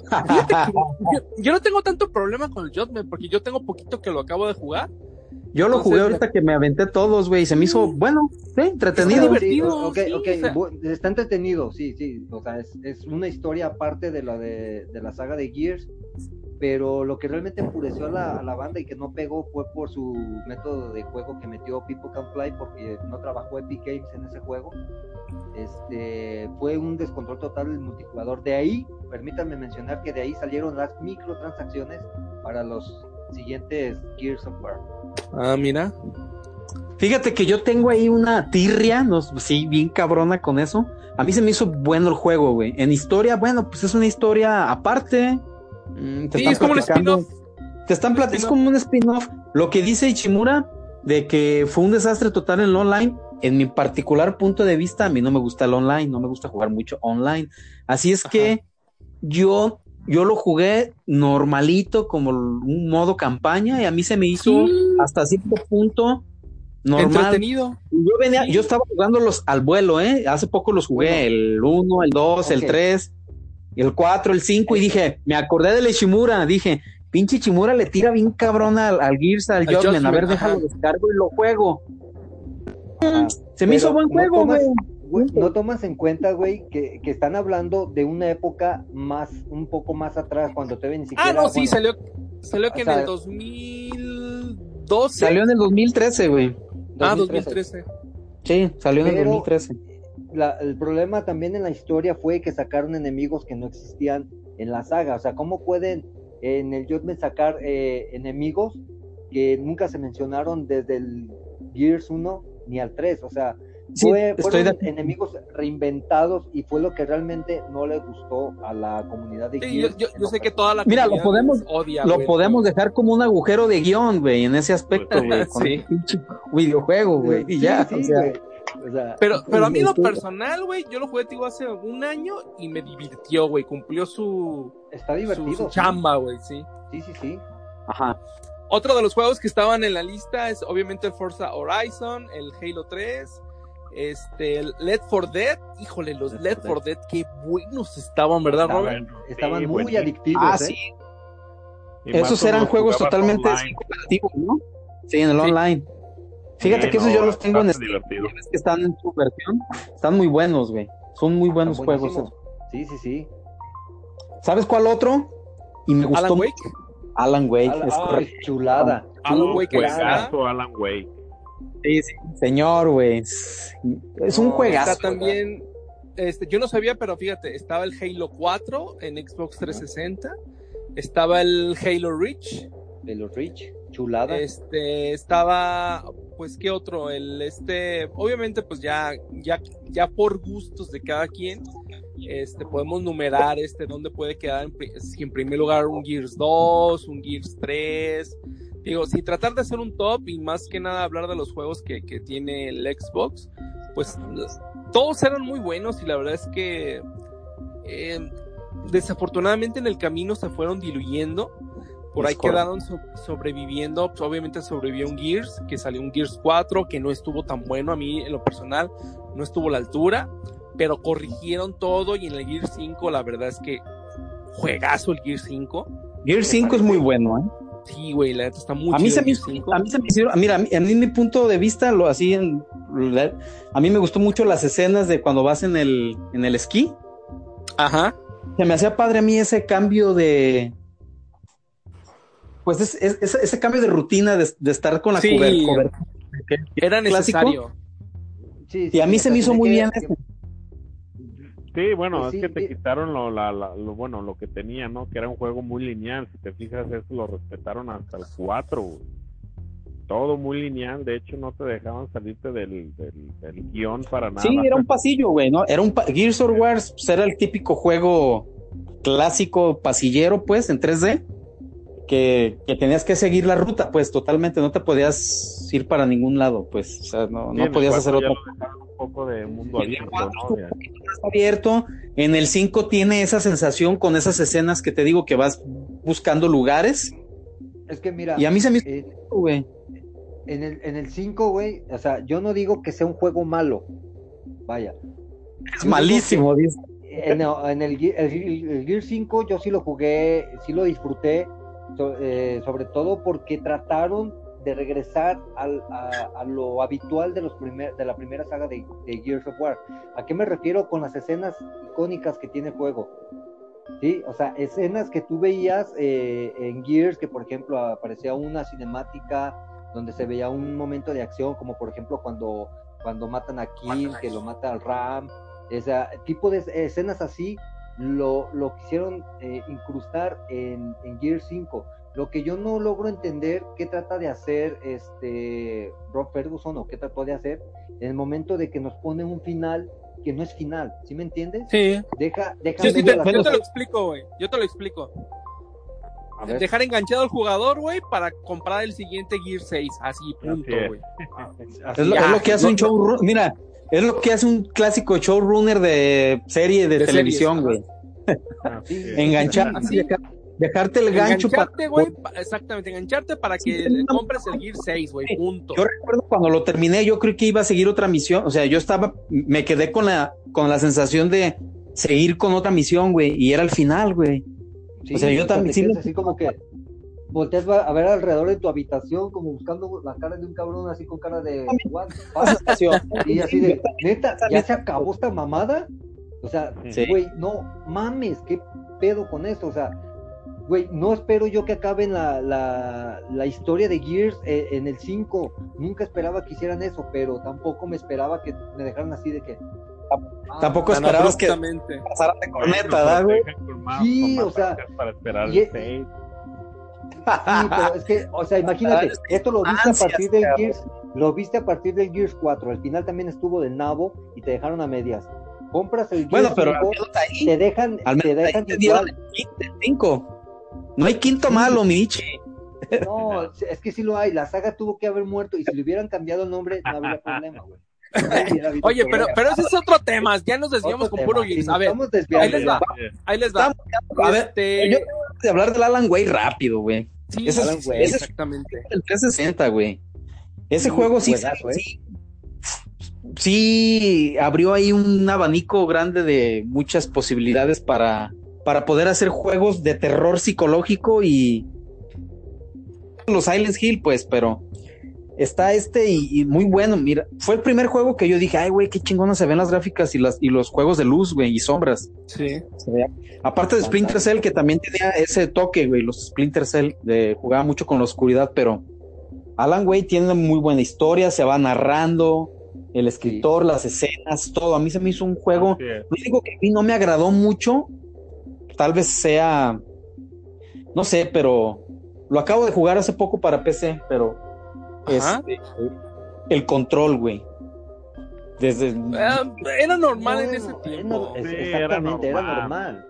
[laughs] Yo, yo no tengo tanto problema con el Judgment, porque yo tengo poquito que lo acabo de jugar. Yo lo Entonces, jugué ahorita que me aventé todos, güey, se me hizo, bueno, sí, entretenido. Está divertido. Sí, ok, sí, ok, o sea- bu- está entretenido, sí, sí, o sea, es, es una historia aparte de la de, de la saga de Gears, pero lo que realmente enfureció a la, a la banda y que no pegó fue por su método de juego que metió People Can Fly porque no trabajó Epic Games en ese juego. Este fue un descontrol total el multijugador. De ahí, permítanme mencionar que de ahí salieron las microtransacciones para los siguientes Gears of War. Ah, mira. Fíjate que yo tengo ahí una tirria, no, sí, bien cabrona con eso. A mí se me hizo bueno el juego, güey. En historia, bueno, pues es una historia aparte. Mm, te Sí, es como un spin-off. Te están plat- es como un spin-off. Lo que dice Ichimura de que fue un desastre total en el online, en mi particular punto de vista, a mí no me gusta el online, no me gusta jugar mucho online. Así es que yo, yo lo jugué normalito, como un modo campaña, y a mí se me hizo Sí. hasta cierto punto normal. Entretenido. Yo venía, Sí. yo estaba jugándolos al vuelo, ¿eh? Hace poco los jugué, Bueno. el 1, el 2, el Ok. 3, el 4, el 5, y dije, me acordé del Ishimura, dije, pinche Ishimura le tira bien cabrón al, al Gears, al Judgment, a ver, déjalo ajá. descargo y lo juego. Ah, Se me hizo buen juego, güey. No tomas en cuenta, güey, que, que están hablando de una época más, un poco más atrás, cuando ni siquiera. Ah, no, sí, salió, salió que sea, en el 2012. Salió en el 2013, güey. Ah, 2013. 2013. Sí, salió en el Pero- 2013. La- el problema también en la historia fue que sacaron enemigos que no existían en la saga. O sea, ¿cómo pueden en el Judgment sacar eh, enemigos que nunca se mencionaron desde el Gears 1 ni al 3? O sea, Sí, fue, fueron de enemigos reinventados y fue lo que realmente no le gustó a la comunidad de Sí, yo, Gears. yo- sé que toda la Mira, lo podemos- odia, Lo güey, podemos dejar como un agujero de guion, güey, en ese aspecto, güey, con Sí. el pinche videojuego, güey, y Sí, ya, sí, o sea, güey. O sea, Pero, pero a mí lo personal, güey, yo lo jugué, digo, hace un año y me divirtió, güey. Cumplió su, está divertido. su chamba, güey, sí. Sí, sí, sí. ajá. Otro de los juegos que estaban en la lista es obviamente el Forza Horizon, el Halo 3, este, el Led for Dead. Híjole, los Led Led for Dead, qué buenos estaban, ¿verdad, Estaban, Robert? estaban Sí, muy buenísimo. adictivos. Ah, ¿eh? sí, Esos eran juegos totalmente cooperativos, ¿no? Sí, en el Sí. online. Fíjate Sí, que esos yo los tengo en Steam, que están en su versión. Están muy buenos, güey. Son muy buenos juegos. buenísimos. Sí, sí, sí. ¿Sabes cuál otro? Y me gustó Alan Wake. mucho. Alan Wake, Alan- es ay, chulada. Alan Wake juegazo, Alan Wake. Sí, sí, señor, güey. Es, un No, juegazo. Está también, este, yo no sabía, pero fíjate, estaba el Halo 4 en Xbox 360, estaba el Halo Reach, los Rich, este, estaba, pues, ¿qué otro? El, este, obviamente, pues ya, ya, ya por gustos de cada quien, este, podemos numerar, este, dónde puede quedar en, si en primer lugar un Gears 2, un Gears 3, digo, si tratar de hacer un top y más que nada hablar de los juegos que, que tiene el Xbox, pues todos eran muy buenos y la verdad es que eh, desafortunadamente en el camino se fueron diluyendo. Por Es ahí correcto. quedaron so- sobreviviendo. Pues, obviamente sobrevivió un Gears, que salió un Gears 4, que no estuvo tan bueno a mí en lo personal, no estuvo a la altura, pero corrigieron todo y en el Gears 5 la verdad es que juegazo el Gears 5. Gear 5 es muy bueno, ¿eh? Sí, güey, la neta está muy A mí, se me, Gears 5. a mí se me hicieron, mira, a mí, a mí mi punto de vista, lo así en, a mí me gustó mucho las escenas de cuando vas en el, en el esquí. Ajá. Se me hacía padre a mí ese cambio de, pues es- es- ese, ese cambio de rutina de, de estar con la Sí. cober- cober- que- Era clásico. necesario. Sí, Y a mí se me hizo muy que- bien que- ese. Sí, bueno, Pues es que te quitaron lo, la, la- lo, bueno, lo que tenía, ¿no? Que era un juego muy lineal. Si te fijas, eso lo respetaron hasta el 4, güey. Todo muy lineal. De hecho, no te dejaban salirte del, del, del guion para nada. Sí, era un pasillo, güey, ¿no? Era un pa- Gears of War pues, era el típico juego clásico pasillero, pues, en 3D, que, que tenías que seguir la ruta, pues, totalmente, no te podías ir para ningún lado, pues, o sea, no, Sí, no podías hacer 4 ya otra lo dejaron un poco de mundo En abierto. En el 5 tiene esa sensación con esas escenas que te digo que vas buscando lugares. Es que mira, Y a mí se me hizo, eh, güey. en el en el 5, güey, o sea, yo no digo que sea un juego malo. Vaya. Es malísimo, dice. En, en el, el, el Gear 5 yo sí lo jugué, sí lo disfruté, so- eh, sobre todo porque trataron de regresar al, a, a lo habitual de, los primer, de la primera saga de, de Gears of War. ¿A qué me refiero con las escenas icónicas que tiene el juego? Sí, o sea, escenas que tú veías eh, en Gears, que por ejemplo aparecía una cinemática donde se veía un momento de acción, como por ejemplo cuando, cuando matan a Kim, que lo mata al Ram, ese tipo de escenas así, lo, lo quisieron eh, incrustar en, en Gears 5. Lo que yo no logro entender qué trata de hacer este Rob Ferguson o qué trató de hacer en el momento de que nos pone un final que no es final, ¿sí me entiendes? Sí. Deja, deja Sí, te- yo te lo explico, güey. Yo te lo explico. A ver. Dejar enganchado al jugador, güey, para comprar el siguiente Gear 6. Así, punto, güey. Así [laughs] Es lo, Ya, es lo que hace no- un showrunner. Mira, es lo que hace un clásico showrunner de serie de, De televisión, series, güey. Es. [laughs] Enganchar, Así. dejar- dejarte el gancho para. Engancharte, güey, pa- exactamente, engancharte para Sí, que tenía le compres el Gear 6, güey, punto. Yo recuerdo cuando lo terminé, yo creo que iba a seguir otra misión. O sea, yo estaba, me quedé con la, con la sensación de seguir con otra misión, güey. Y era el final, güey. Sí, O sea, yo también sí así como que volteas a ver alrededor de tu habitación como buscando la cara de un cabrón así con cara de what [laughs] y así de neta ya se acabó esta mamada o sea Sí. güey no mames qué pedo con esto o sea güey no espero yo que acaben la, la, la historia de Gears eh, en el 5 nunca esperaba que hicieran eso pero tampoco me esperaba que me dejaran así de que ah, Tampoco Tan esperabas que pasaran de corneta, ¿verdad, güey? Sí, o sea, para esperar y- el. Sí, [laughs] pero es que, o sea, imagínate, esto lo viste a partir del. Gears, lo viste a partir del Gears 4, al final también estuvo del nabo y te dejaron a medias. Compras el Gears Bueno, pero 5, ahí, te dejan, al te menos ahí dejan te igual. el quinto, el cinco. No hay quinto malo, Michi. No, es que sí lo hay, la saga tuvo que haber muerto y si le hubieran cambiado el nombre no habría problema, güey. Oye, pero, pero ese es otro tema. Ya nos desviamos Otro con puro Gears. A ver, ahí les va. ahí les va. A ver, Este, yo tengo que hablar del Alan Way rápido, güey. sí, ese es- Alan Wake. ese es exactamente. el 360, güey. Ese juego sí, juegazo, ¿eh? sí, sí abrió ahí un abanico grande de muchas posibilidades para, para poder hacer juegos de terror psicológico y los Silent Hill, pues, pero está este y, y muy bueno. Mira, fue el primer juego que yo dije, ay, güey, qué chingonas se ven las gráficas y, las, y los juegos de luz, güey, y sombras. Sí. Aparte de Splinter Cell, que también tenía ese toque, güey, los Splinter Cell de jugaba mucho con la oscuridad, pero Alan Wake tiene una muy buena historia, se va narrando, el escritor, las escenas, todo. A mí se me hizo un juego. Lo único que a mí no me agradó mucho, tal vez sea, no sé, pero lo acabo de jugar hace poco para PC, pero. Este, el control, güey. Desde Ah, era normal en ese es tiempo. es- Sí, era exactamente, era normal. normal.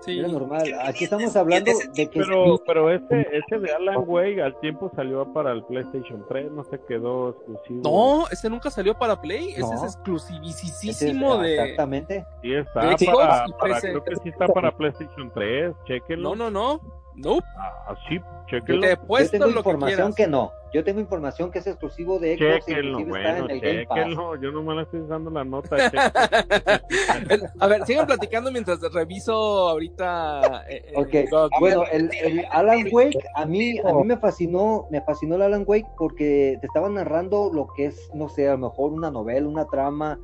Sí. Era normal. Aquí estamos hablando de que Pero, pero ese, ese de Alan Wake al tiempo salió para el PlayStation 3, no se quedó exclusivo. No, ese nunca salió para Play. Ese No. es ese es- exclusivísimo de. Exactamente. Sí está de para, para- creo que sí está para PlayStation 3, chequenlo. No, no, no. Nope. Ah, sí, chequenlo. Te he Yo puesto tengo lo que información quieras. que no. Yo tengo información que es exclusivo de Xbox Chequenlo, inclusive está bueno, en el Game Pass. chequenlo. Yo no me la estoy dando la nota. [laughs] A ver, sigan platicando mientras reviso ahorita. eh, eh, Ok, GOG. bueno, el, el Alan Wake, a mí, a mí me fascinó, me fascinó el Alan Wake porque te estaba narrando lo que es, no sé, a lo mejor una novela, una trama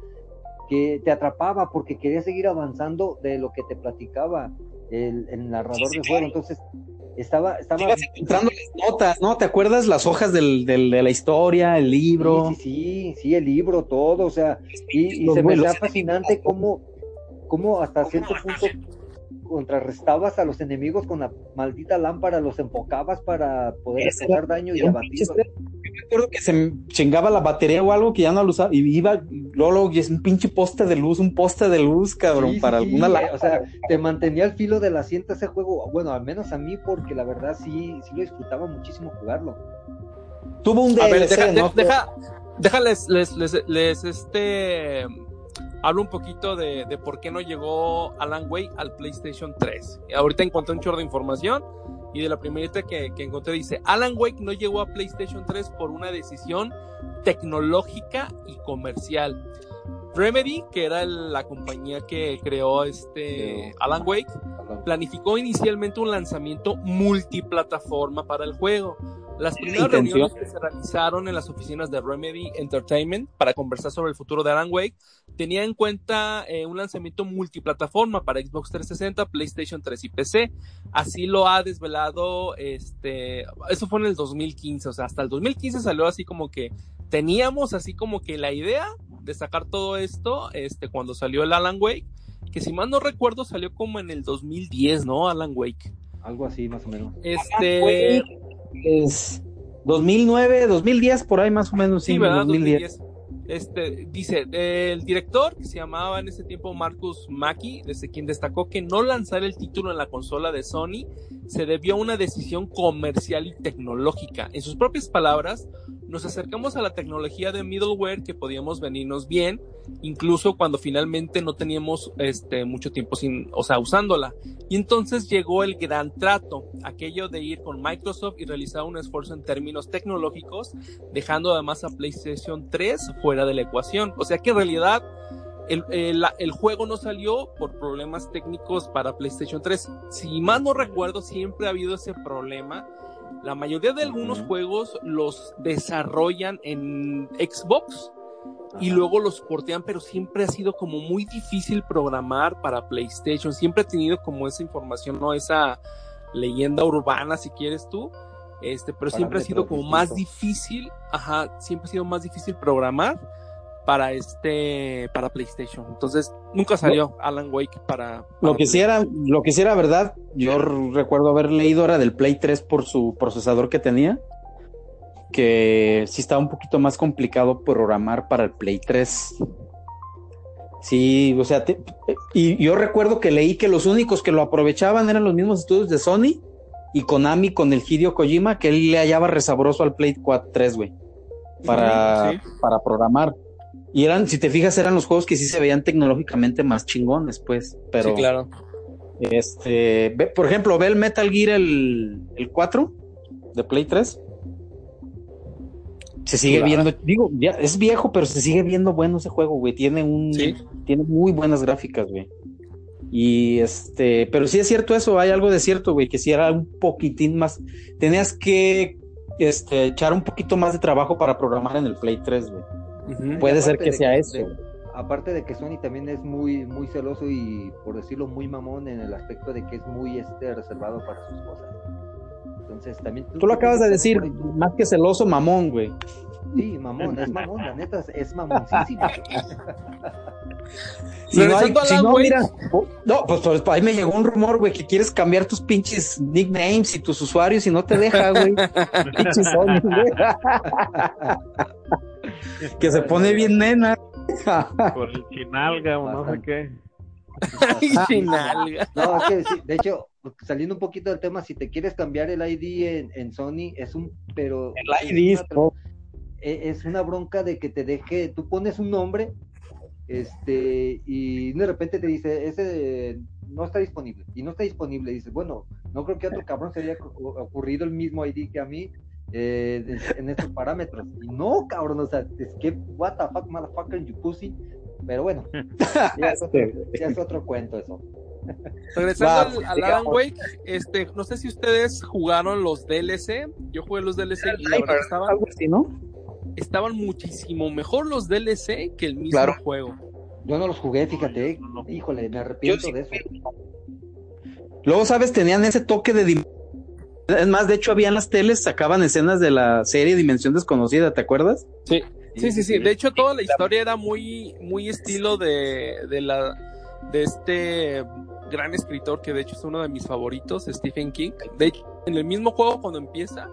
que te atrapaba porque quería seguir avanzando de lo que te platicaba el, el narrador Sí, sí, del claro. juego. Entonces, estaba, estaba ibas encontrando las notas, ¿no? ¿Te acuerdas las hojas del, del- de la historia, el libro? Sí, sí, sí, sí, el libro, todo, o sea, y, se me hacía fascinante cómo, cómo hasta cierto punto contrarrestabas a los enemigos con la maldita lámpara, los enfocabas para poder Ese causar daño y abatirlos. Yo me acuerdo que se chingaba la batería o algo que ya no lo usaba y iba Lolo y es un pinche poste de luz, un poste de luz, cabrón, Sí, para sí, alguna lámpara. O sea, te mantenía al filo del asiento ese juego, bueno, al menos a mí, porque la verdad sí, sí lo disfrutaba muchísimo jugarlo. Tuvo un A ver, DLC, deja, ¿no? de- deja, déjales, les, les, les, este, hablo un poquito de, de por qué no llegó Alan Wake al PlayStation 3. Ahorita encontré un chorro de información y de la primerita que, que encontré dice, Alan Wake no llegó a PlayStation 3 por una decisión tecnológica y comercial. Remedy, que era el- la compañía que creó este Alan Wake, planificó inicialmente un lanzamiento multiplataforma para el juego, Las primeras reuniones que se realizaron en las oficinas de Remedy Entertainment para conversar sobre el futuro de Alan Wake tenía en cuenta eh, un lanzamiento multiplataforma para Xbox 360, PlayStation 3 y PC. Así lo ha desvelado, este, eso fue en el 2015, o sea, hasta el 2015 salió así como que teníamos así como que la idea de sacar todo esto, este, cuando salió el Alan Wake, que si mal no recuerdo salió como en el 2010, ¿no? Alan Wake. Algo así, más o menos. Este, Es 2009, 2010, por ahí más o menos, sí, Sí, ¿verdad? 2010. 2010. Este, dice, el director, que se llamaba en ese tiempo Marcus Mackie, desde quien destacó que no lanzar el título en la consola de Sony se debió a una decisión comercial y tecnológica. En sus propias palabras, nos acercamos a la tecnología de middleware que podíamos venirnos bien, incluso cuando finalmente no teníamos este mucho tiempo sin, o sea, usándola. Y entonces llegó el gran trato, aquello de ir con Microsoft y realizar un esfuerzo en términos tecnológicos, dejando además a PlayStation 3 fuera de la ecuación. O sea que en realidad el, el, juego no salió por problemas técnicos para PlayStation 3. Si más no recuerdo, siempre ha habido ese problema. La mayoría de algunos juegos los desarrollan en Xbox y luego los portean, pero siempre ha sido como muy difícil programar para PlayStation. Siempre ha tenido como esa información, ¿no? Esa leyenda urbana, si quieres tú. Este, pero siempre ha sido como más difícil, ajá, siempre ha sido más difícil programar para este, para PlayStation. Entonces, nunca salió Alan Wake para. para Lo que sí era, lo que sí era verdad, yo recuerdo haber leído era del Play 3 por su procesador que tenía, que sí estaba un poquito más complicado programar para el Play 3. Sí, o sea, te- y yo recuerdo que leí que los únicos que lo aprovechaban eran los mismos estudios de Sony y Konami con el Hideo Kojima, que él le hallaba resabroso al Play 4 3, güey, para, Sí. para programar. Y eran, si te fijas, eran los juegos que sí se veían tecnológicamente más chingones, pues, pero... Sí, claro. Este, ve- por ejemplo, ve el Metal Gear el, el 4 de Play 3. Se sigue Claro. viendo, digo, ya es viejo, pero se sigue viendo bueno ese juego, güey. Tiene un, Sí. tiene muy buenas gráficas, güey. Y este, pero sí es cierto eso, hay algo de cierto, güey, que si era un poquitín más, tenías que este, echar un poquito más de trabajo para programar en el Play 3, güey. Puede ser que sea que- eso. de- aparte de que Sony también es muy muy celoso y por decirlo muy mamón en el aspecto de que es muy este reservado para sus cosas. Entonces también Tú lo acabas de decir, más que celoso, mamón, güey. Sí, mamón, es mamón, la neta es- mamoncísimo. [laughs] [laughs] Si no, hay, si no, mira, oh, no, pues, pues, ahí me llegó un rumor, güey, que quieres cambiar tus pinches nicknames y tus usuarios y no te deja, güey. [laughs] Pinche Sony, güey. Que se pone bien nena. Por el chinalga o no sé qué. [laughs] Chinalga. No, es que sí, de hecho, saliendo un poquito del tema, si te quieres cambiar el ID en, en Sony, es un, pero El es ID, una tra- oh. e- es una bronca de que te deje, tú pones un nombre, este, y de repente te dice, ese no está disponible, y no está disponible, dices, bueno, no creo que a otro cabrón se haya ocu- ocurrido el mismo ID que a mí, eh, en estos parámetros, y no, cabrón, o sea, es que, what the fuck, motherfucker, you pussy, pero bueno, [laughs] ya es otro, ya es otro cuento eso. Regresando Va, al, al. Alan Wake, este, no sé si ustedes jugaron los DLC. Yo jugué los DLC y la verdad estaban, Algo así, ¿no? estaban muchísimo mejor los DLC que el mismo Claro. juego. Yo no los jugué, fíjate. No, no, no. híjole, me arrepiento sí de eso. Luego, ¿sabes? Tenían ese toque de... Es más, de hecho, habían las teles, sacaban escenas de la serie Dimensión Desconocida, ¿te acuerdas? Sí. Sí, sí, sí. De hecho, toda la historia era muy, muy estilo de, de la, de este gran escritor que de hecho es uno de mis favoritos, Stephen King. De hecho, en el mismo juego cuando empieza,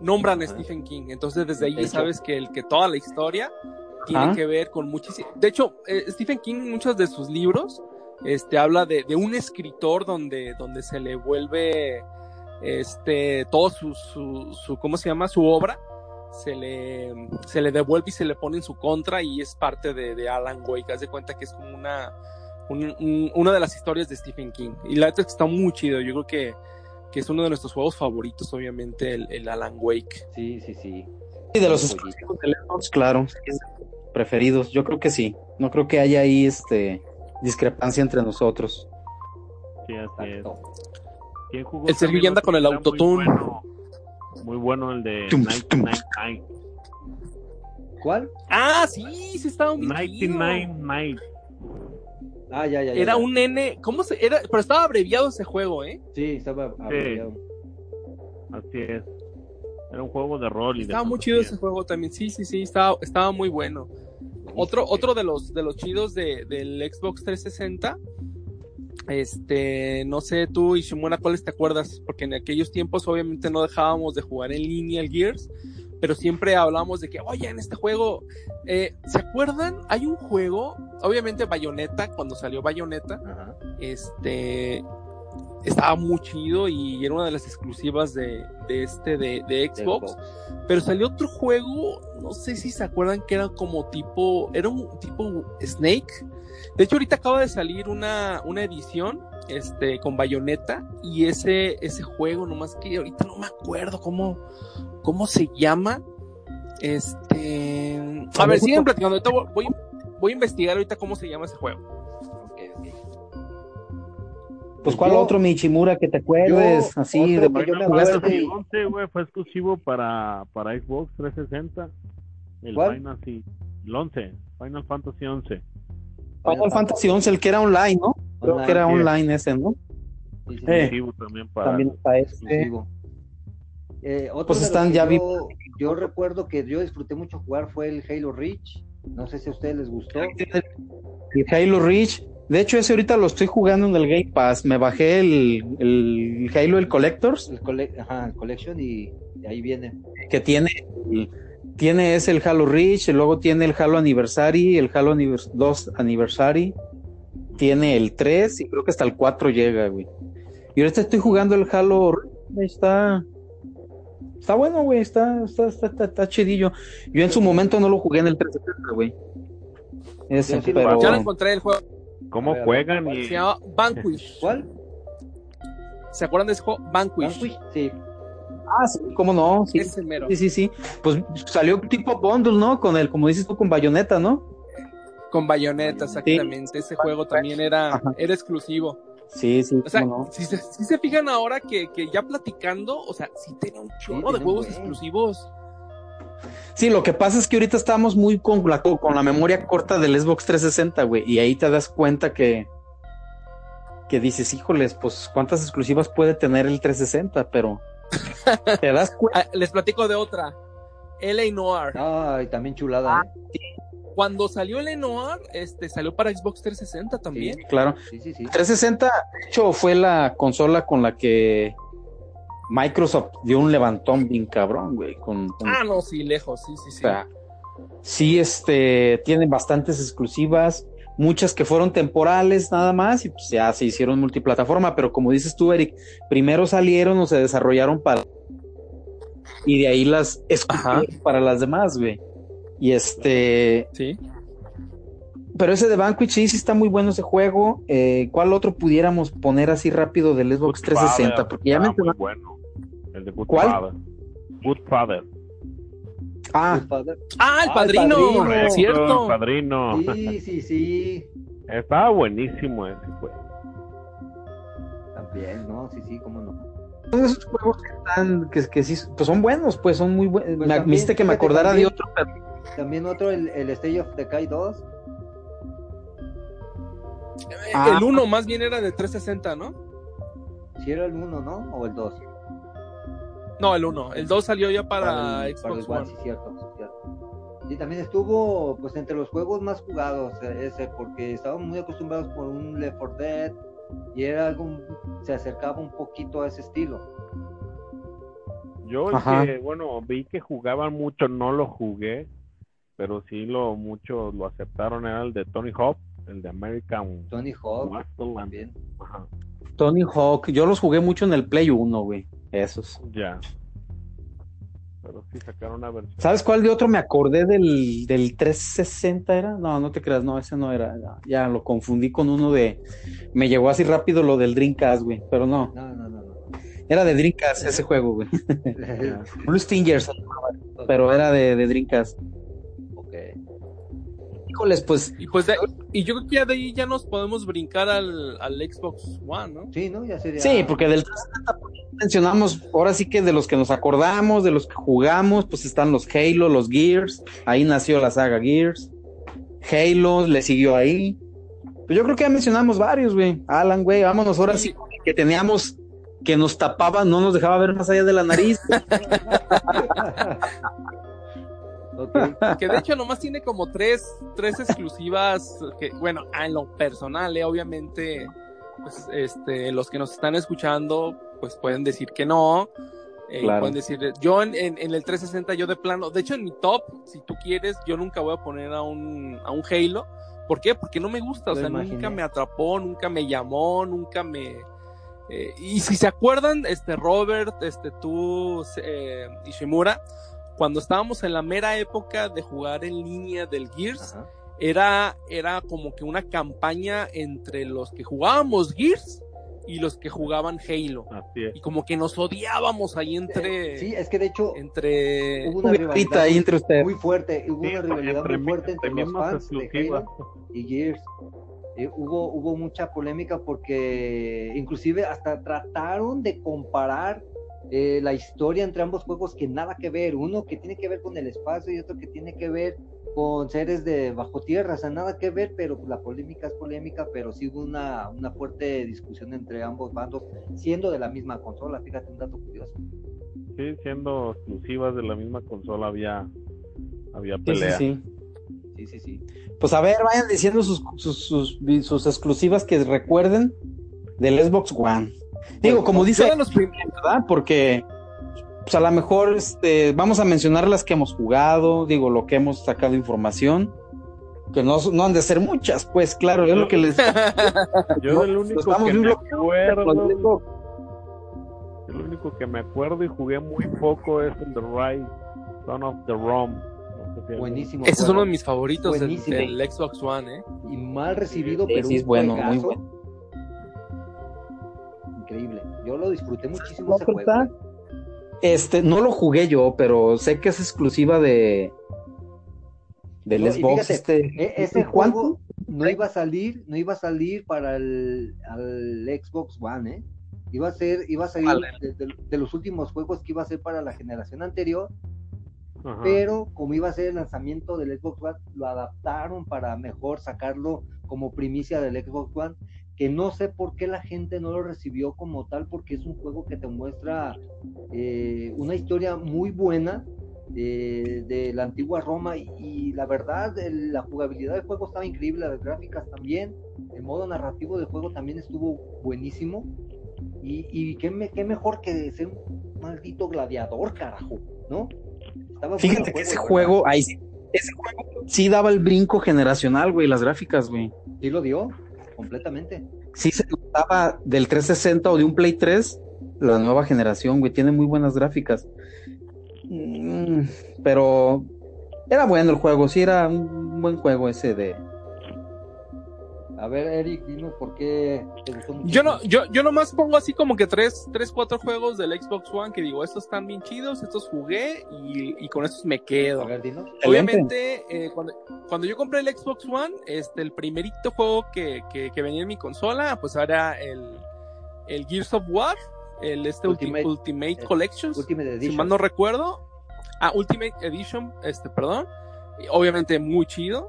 nombran a. Stephen King. Entonces desde ahí ya sabes que el que toda la historia tiene que ver con muchísimo. De hecho, eh, Stephen King, en muchos de sus libros, este, habla de, de un escritor donde, donde se le vuelve, este, todo su, su, su, ¿cómo se llama? Su obra se le, se le devuelve y se le pone en su contra y es parte de, de Alan Wake. Haz de cuenta que es como una, un- un- una de las historias de Stephen King. Y la neta es que está muy chido. Yo creo que, que es uno de nuestros juegos favoritos, obviamente, el, el Alan Wake. Sí, sí, sí. Y de los exclusivos de Xbox, claro, preferidos. Yo creo que sí. No creo que haya ahí este discrepancia entre nosotros. Sí, así es. Exacto. ¿Quién jugó El Sergio anda con el muy autotune. bueno? Muy bueno el de Tum, Night tum. Night Night. ¿Cuál? Ah, sí, sí estaba muy Nighty chido. Night Night. Ah, ya, ya. ya, Era ya. un nene, ¿cómo se era? Pero estaba abreviado ese juego, ¿eh? Sí, estaba abreviado. Así es. Era un juego de rol y de Estaba muy chido ese juego también. Sí, sí, sí, estaba, estaba muy bueno. Otro, otro de los de los chidos de, del Xbox 360. Este, no sé tú, Ishimura, ¿cuáles te acuerdas? Porque en aquellos tiempos obviamente no dejábamos de jugar en línea el Gears, pero siempre hablábamos de que, oye, en este juego, eh, ¿se acuerdan? Hay un juego, obviamente Bayonetta, cuando salió Bayonetta, Ajá. este estaba muy chido y era una de las exclusivas de, de este de, de Xbox. Pero salió otro juego, no sé si se acuerdan que era como tipo, era un tipo Snake. De hecho, ahorita acaba de salir una, una edición, este, con Bayonetta, y ese, ese juego, nomás que ahorita no me acuerdo cómo, cómo se llama. Este, a ver, siguen platicando, ahorita voy, voy, a investigar ahorita cómo se llama ese juego. Pues, ¿cuál Yo- otro Michimura que te acuerdes? yo, Así, otro de que yo me Final acuerdo Fantasy de- 11, güey, fue exclusivo para, para Xbox 360. El ¿Cuál? Final Fantasy el 11, Final Fantasy 11. Final Fantasy 11, el que era online, ¿no? Creo Online, que era online ese, ¿no? Sí, sí, Eh, también para También está este. exclusivo. Eh, otro Pues están ya yo, yo recuerdo que yo disfruté mucho jugar fue el Halo Reach. No sé si a ustedes les gustó. El Halo Reach. De hecho, ese ahorita lo estoy jugando en el Game Pass. Me bajé el, el Halo, el Collectors, El, cole- ajá, el Collection y, y ahí viene. que tiene, tiene ese el Halo Reach, luego tiene el Halo Anniversary, el Halo Anivers- 2 Anniversary, tiene el 3 y creo que hasta el 4 llega, güey. Y ahorita estoy jugando el Halo Reach, está está bueno, güey, está, está, está, está, está chidillo. Yo en su momento no lo jugué en el 360, güey. Ese, sí pero Ya lo encontré el juego, cómo ver, juegan se y llama Vanquish. ¿Cuál? ¿Se acuerdan de ese juego? Vanquish. Vanquish. Sí. Ah, sí, cómo no, sí, Ese mero. sí, sí, sí. Pues salió tipo bundle, ¿no? Con el, como dices tú, con bayoneta, ¿no? Con Bayonetta, exactamente. Ese juego también era, Ajá. era exclusivo. Sí, sí, O sea, no. si, se, si se fijan ahora que, que ya platicando, o sea, sí tenía un chorro de juegos exclusivos. Sí, lo que pasa es que ahorita estamos muy con la, con la memoria corta del Xbox 360, güey, y ahí te das cuenta que que dices, híjoles, pues cuántas exclusivas puede tener el 360, pero [laughs] te das cuenta. Ah, les platico de otra. L.A. Noir. Ay, también chulada. ¿eh? Cuando salió L.A. Noir, este, salió para Xbox 360 también. Claro, Sí, sí, sí. 360, de hecho, fue la consola con la que Microsoft dio un levantón bien cabrón, güey, con, con- Ah, no, sí, lejos, sí, sí, O sí. sea, sí, este, tiene bastantes exclusivas, muchas que fueron temporales nada más y pues ya se hicieron multiplataforma, pero como dices tú, Eric, primero salieron o se desarrollaron para y de ahí las para las demás, güey. Y este, Sí. pero ese de Vanquish sí, sí está muy bueno ese juego. Eh, ¿Cuál otro pudiéramos poner así rápido del Xbox 360? Father, Porque ya muy bueno. El de Good ¿Cuál? Father. Good Father. Ah, Good Father. Ah, el Ah, el padrino, Padrino. Correcto, cierto. el padrino. Sí, sí, sí. Estaba buenísimo ese juego. También, ¿no? Sí, sí, cómo no. son esos juegos que están, que, que sí, pues son buenos, pues son muy buenos. Pues me, también, hiciste que me acordara de también- otro, pero También otro, el, el Stage of Decay 2. Ah. El 1 más bien era de 360, ¿no? Si era el 1, ¿no? O el 2. No, el 1. El 2 salió ya para, el, para el Xbox One, One. sí, cierto, sí, cierto. Sí, también estuvo pues entre los juegos más jugados eh, ese, porque estaban muy acostumbrados por un Left 4 Dead y era algo, se acercaba un poquito a ese estilo. Yo el que, bueno, vi que jugaban mucho, no lo jugué, pero sí lo muchos lo aceptaron, era el de Tony Hawk, el de American Tony Hawk también. Ajá, Tony Hawk, yo los jugué mucho en el Play 1, güey. Esos. ya. Pero sí sacaron una versión. ¿Sabes cuál de otro me acordé del, del 360 era? No, no te creas, no, ese no era. Ya, ya lo confundí con uno de. Me llegó así rápido lo del Dreamcast, güey. Pero no, No, no, no, no. era de Dreamcast ese juego, güey. [laughs] Blue Stingers, pero era de, de Dreamcast. Híjoles, pues Y pues de- y yo creo que ya de ahí ya nos podemos brincar al, al Xbox One, ¿no? Sí, ¿no? Ya sería. sí, porque del 360 pues, mencionamos, ahora sí que de los que nos acordamos, de los que jugamos, pues están los Halo, los Gears, ahí nació la saga Gears, Halo le siguió ahí. Pues yo creo que ya mencionamos varios, güey. Alan, güey, vámonos ahora sí que teníamos que nos tapaba, no nos dejaba ver más allá de la nariz. [laughs] [laughs] Que de hecho nomás tiene como tres, tres exclusivas que, bueno, en lo personal, eh, obviamente, pues, este, los que nos están escuchando, pues pueden decir que no. eh, Claro. Pueden decir, yo en, en, en el 360, yo de plano, de hecho en mi top, si tú quieres, yo nunca voy a poner a un, a un Halo. ¿Por qué? Porque no me gusta, o sea, imaginé. nunca me atrapó, nunca me llamó, nunca me... eh, y si se acuerdan, este Robert, este tú, eh, Ishimura, cuando estábamos en la mera época de jugar en línea del Gears, Ajá. era, era como que una campaña entre los que jugábamos Gears y los que jugaban Halo. Así es. Y como que nos odiábamos ahí entre, Sí, es que de hecho entre, hubo una rivalidad grita ahí entre ustedes. muy fuerte, hubo Sí, una rivalidad entre muy fuerte entre entre los fans de. Halo y Gears. Eh, hubo, hubo mucha polémica porque inclusive hasta trataron de comparar eh, la historia entre ambos juegos que nada que ver, uno que tiene que ver con el espacio y otro que tiene que ver con seres de bajo tierra, o sea, nada que ver, pero la polémica es polémica, pero sí hubo una, una fuerte discusión entre ambos bandos, siendo de la misma consola, fíjate un dato curioso. Sí, siendo exclusivas de la misma consola había, había Sí, sí, pelea. sí. Sí, sí, sí. Pues a ver, vayan diciendo sus, sus, sus, sus exclusivas que recuerden del Xbox One. Digo, como dice, los prim- ¿verdad? Porque pues a lo mejor este, vamos a mencionar las que hemos jugado, digo, lo que hemos sacado información, que no, no han de ser muchas, pues claro, yo lo que les... [laughs] Yo No, nos único vamos que me acuerdo, el único que me acuerdo y jugué muy poco es el The Rise, Son of the Rom. Buenísimo. Ese es uno de mis favoritos del, Xbox One, ¿eh? y mal recibido, Sí, pero sí, es bueno, muy bueno. Yo lo disfruté muchísimo ¿No, ese juego. Furta? Este, no lo jugué yo, pero sé que es exclusiva de del No, Xbox. fíjate, este, E- ese ¿cuánto? juego no iba a salir, no iba a salir para el al Xbox One, ¿eh? Iba a ser, iba a salir Vale. de, de- de los últimos juegos que iba a ser para la generación anterior, Ajá. pero como iba a ser el lanzamiento del Xbox One, lo adaptaron para mejor sacarlo como primicia del Xbox One, que no sé por qué la gente no lo recibió como tal, porque es un juego que te muestra eh, una historia muy buena de, de la antigua Roma y, y la verdad el- la jugabilidad del juego estaba increíble, las gráficas también, el modo narrativo del juego también estuvo buenísimo y, y qué, me- qué mejor que ser un maldito gladiador, carajo, ¿no? Estaba Fíjate que ese ¿verdad? juego, ahí ese juego sí daba el brinco generacional, güey, las gráficas, güey. Sí lo dio, completamente. Sí se notaba del 360 o de un Play 3, la nueva generación, güey, tiene muy buenas gráficas. Mm, pero era bueno el juego, sí era un buen juego ese de... A ver, Eric, dinos por qué te gustó mucho. Yo no, yo, yo nomás pongo así como que tres, tres, cuatro juegos del Xbox One que digo, estos están bien chidos, estos jugué y, y con estos me quedo. A ver, dinos. Obviamente, eh, cuando, cuando yo compré el Xbox One, este, el primerito juego que, que, que venía en mi consola, pues era el, el Gears of War, el este Ultimate, Ultimate- Ultimate Collections, Ultimate si Edition. mal no recuerdo. Ah, Ultimate Edition, este, perdón. Obviamente muy chido.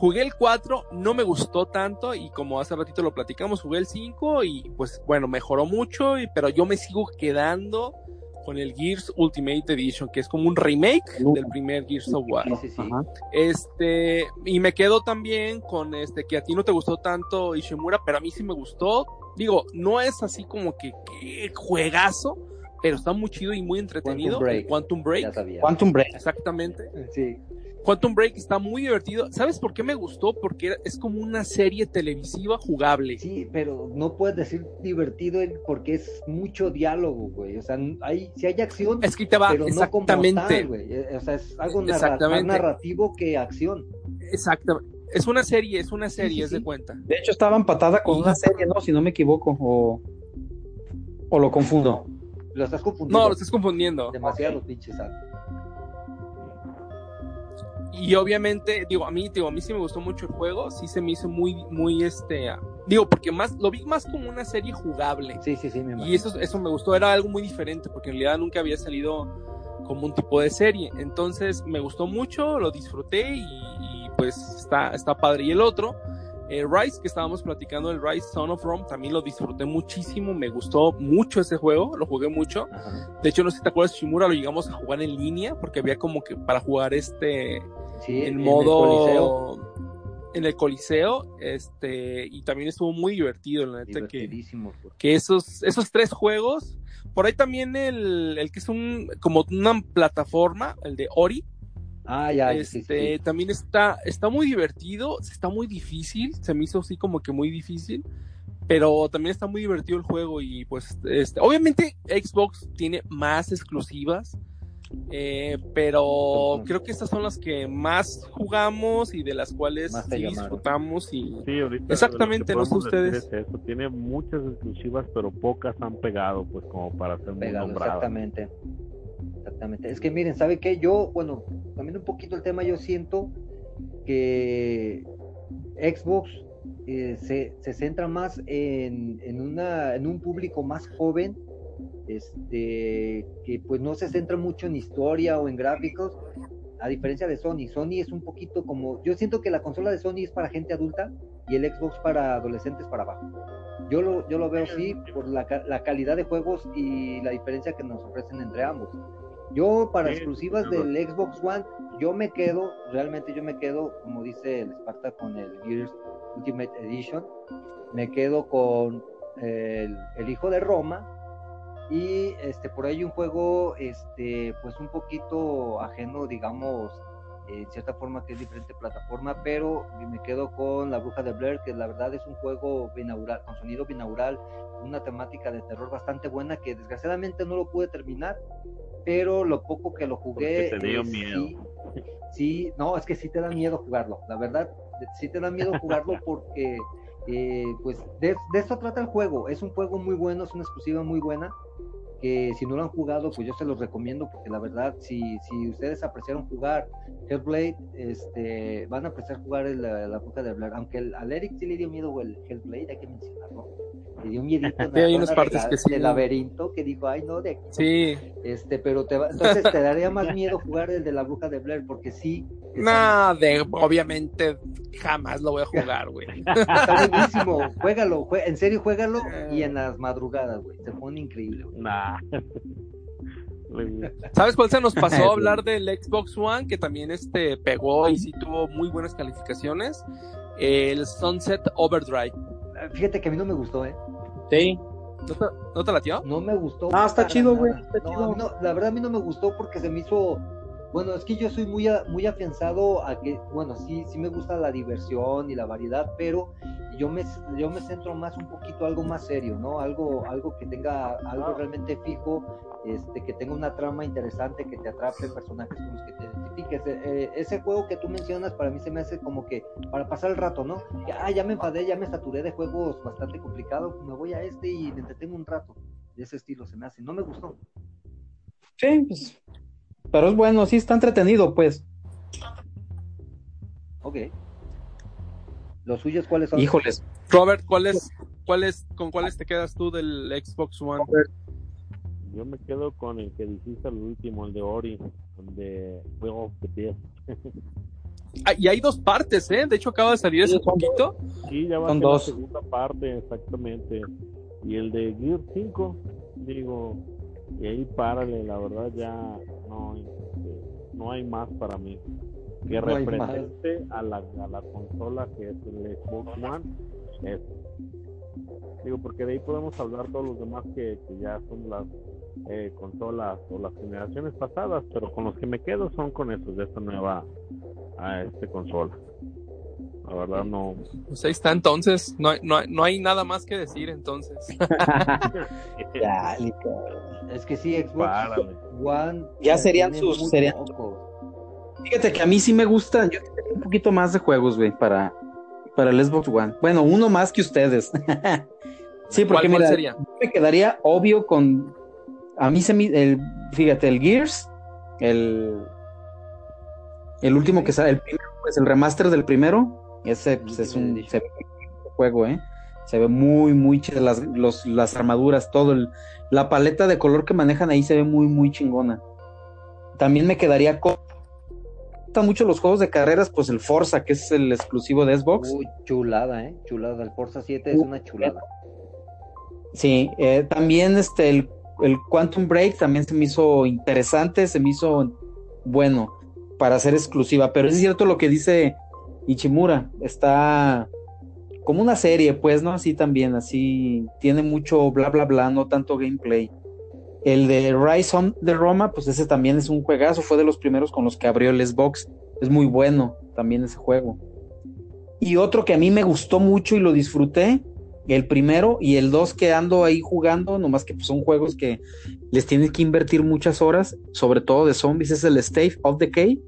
Jugué el 4, no me gustó tanto y como hace ratito lo platicamos, jugué el 5 y pues bueno, mejoró mucho, y, pero yo me sigo quedando con el Gears Ultimate Edition, que es como un remake del primer Gears of War. Sí, sí, sí. Ajá. Este, y me quedo también con este, que a ti no te gustó tanto Ishimura, pero a mí sí me gustó. Digo, no es así como que, que juegazo, pero está muy chido y muy entretenido. Quantum Break. Quantum Break. Ya sabía. Quantum Break. Exactamente. Sí. Quantum Break está muy divertido. ¿Sabes por qué me gustó? Porque es como una serie televisiva jugable. Sí, pero no puedes decir divertido porque es mucho diálogo, güey. O sea, hay, si hay acción, Es que te va, pero no como exactamente. tal, güey. Eh, O sea, es algo narra- más narrativo que acción. exactamente. Es una serie, es una serie, sí, es de cuenta. De hecho, estaba empatada con una serie, ¿no? Si no me equivoco, o, o lo confundo. Lo estás confundiendo. No, lo estás confundiendo. Demasiado pinche sal. Y obviamente, digo, a mí, digo, a mí sí me gustó mucho el juego, sí se me hizo muy, muy, este, digo, porque más, lo vi más como una serie jugable. Sí, sí, sí, me Y eso, eso me gustó, era algo muy diferente, porque en realidad nunca había salido como un tipo de serie. Entonces me gustó mucho, lo disfruté y, y, pues está, está padre. Y el otro, eh, Rise, que estábamos platicando, el Rise Son of Rome, también lo disfruté muchísimo, me gustó mucho ese juego, lo jugué mucho. Ajá. De hecho, no sé si te acuerdas, Shimura, lo llegamos a jugar en línea, porque había como que para jugar este Sí, en el Coliseo. modo en el Coliseo, este, y también estuvo muy divertido, la neta que que esos, esos tres juegos, por ahí también el, el que es un, como una plataforma, el de Ori, Ah, ya, sí, este, sí. también está, está muy divertido, está muy difícil, se me hizo así como que muy difícil, pero también está muy divertido el juego y pues, este, obviamente Xbox tiene más exclusivas, eh, pero creo que estas son las que más jugamos y de las cuales sí disfrutamos y Sí, ahorita Exactamente, no sé ustedes. es eso. Tiene muchas exclusivas, pero pocas han pegado, pues como para ser muy nombradas. exactamente. Exactamente. Es que miren, ¿sabe qué? Yo, bueno, cambiando un poquito el tema, yo siento que Xbox eh, se, se centra más en, en, una, en un público más joven, este, que pues no se centra mucho en historia o en gráficos, a diferencia de Sony. Sony es un poquito como, yo siento que la consola de Sony es para gente adulta y el Xbox para adolescentes para abajo. Yo lo, yo lo veo así por la, la calidad de juegos y la diferencia que nos ofrecen entre ambos. Yo para Sí, exclusivas del Xbox One, yo me quedo, realmente yo me quedo, como dice el Sparta con el Gears Ultimate Edition, me quedo con el, el Hijo de Roma y este por ahí un juego este pues un poquito ajeno digamos en cierta forma que es diferente plataforma pero me quedo con la bruja de Blair que la verdad es un juego binaural con sonido binaural una temática de terror bastante buena que desgraciadamente no lo pude terminar pero lo poco que lo jugué Porque te dio eh, miedo. sí, sí, no es que sí te da miedo jugarlo la verdad sí te da miedo jugarlo [laughs] porque eh, pues de, de eso trata el juego es un juego muy bueno es una exclusiva muy buena que si no lo han jugado, pues yo se los recomiendo, porque la verdad, si, si ustedes apreciaron jugar Hellblade, este, van a apreciar jugar el, la, bruja de Blair, aunque el, al Eric sí le dio miedo el Hellblade, hay que mencionarlo. Le dio miedito [laughs] en Sí, hay unas partes que sí. del laberinto que dijo, ay no, de aquí. no". Este, pero te va, entonces te daría más miedo jugar el de la bruja de Blair, porque sí. Nada, de, obviamente jamás lo voy a jugar, güey. Está buenísimo, juégalo, jue- en serio, juégalo y en las madrugadas, güey, se pone increíble, güey. Nah. [laughs] ¿Sabes cuál se nos pasó a [laughs] hablar del Xbox One? Que también este pegó y sí tuvo muy buenas calificaciones. El Sunset Overdrive. Fíjate que a mí no me gustó, ¿eh? Sí. ¿No te, no te latió? No me gustó. Ah, está chido, güey, No, no, la verdad a mí no me gustó porque se me hizo. Bueno, es que yo soy muy, a- muy afianzado a que, bueno, sí, sí me gusta la diversión y la variedad, pero yo me, yo me centro más un poquito algo más serio, ¿no? Algo, algo que tenga algo realmente fijo, este, que tenga una trama interesante, que te atrape, personajes con los que te identifiques. Eh, eh, ese juego que tú mencionas para mí se me hace como que para pasar el rato, ¿no? Que, ah, ya me enfadé, ya me saturé de juegos bastante complicados, me voy a este y me entretengo un rato. De ese estilo se me hace. No me gustó. Sí, pues. Pero es bueno, sí está entretenido, pues. Ok. ¿Los suyos cuáles son? Híjoles. Robert, ¿cuál es, cuál es, ¿con cuáles te quedas tú del Xbox One? Yo me quedo con el que dijiste al último, el de Ori, de of the Dead. Ah, y hay dos partes, ¿eh? De hecho, acaba de salir Sí, son poquito. Sí, ya va Son a ser dos. la segunda parte, exactamente. Y el de Gear 5, digo, y ahí párale, la verdad ya no, este, no hay más para mí. Que No represente a la, a la consola que es el Xbox One. Es, digo, porque de ahí podemos hablar todos los demás que, que ya son las eh, consolas o las generaciones pasadas, pero con los que me quedo son con esos de esta nueva a este consola. La verdad no, Pues ahí está, entonces. No, hay- no, hay- no hay nada más que decir, entonces. [laughs] Dale, cabrón. Es que sí, Xbox. One. Ya serían sus- serían-. Fíjate que a mí sí me gusta. Yo tengo un poquito más de juegos, güey, para, para el Xbox One. Bueno, uno más que ustedes. [laughs] sí, porque ¿Cuál, cuál mira, sería? me quedaría obvio con. A mí se me. El, fíjate, el Gears, el. El último que sale, el primero, pues el remaster del primero, ese pues, es un se ve juego, ¿eh? Se ve muy, muy chido, las, los, las armaduras, todo, el- la paleta de color que manejan ahí se ve muy, muy chingona. También me quedaría con... Mucho los juegos de carreras, pues el Forza, que es el exclusivo de Xbox. Uy, chulada, ¿eh? Chulada. El Forza 7 es Uh, una chulada. Sí, eh, también este, el, el Quantum Break también se me hizo interesante, se me hizo bueno para ser exclusiva, pero es cierto lo que dice Ichimura, está como una serie, pues, ¿no? Así también, así tiene mucho bla, bla, bla, no tanto gameplay. El de Rise the Roma, pues ese también es un juegazo, fue de los primeros con los que abrió el Xbox, es muy bueno también ese juego. Y otro que a mí me gustó mucho y lo disfruté, el primero y el dos que ando ahí jugando, nomás que pues, son juegos que les tienes que invertir muchas horas, sobre todo de zombies, es el State of Decay.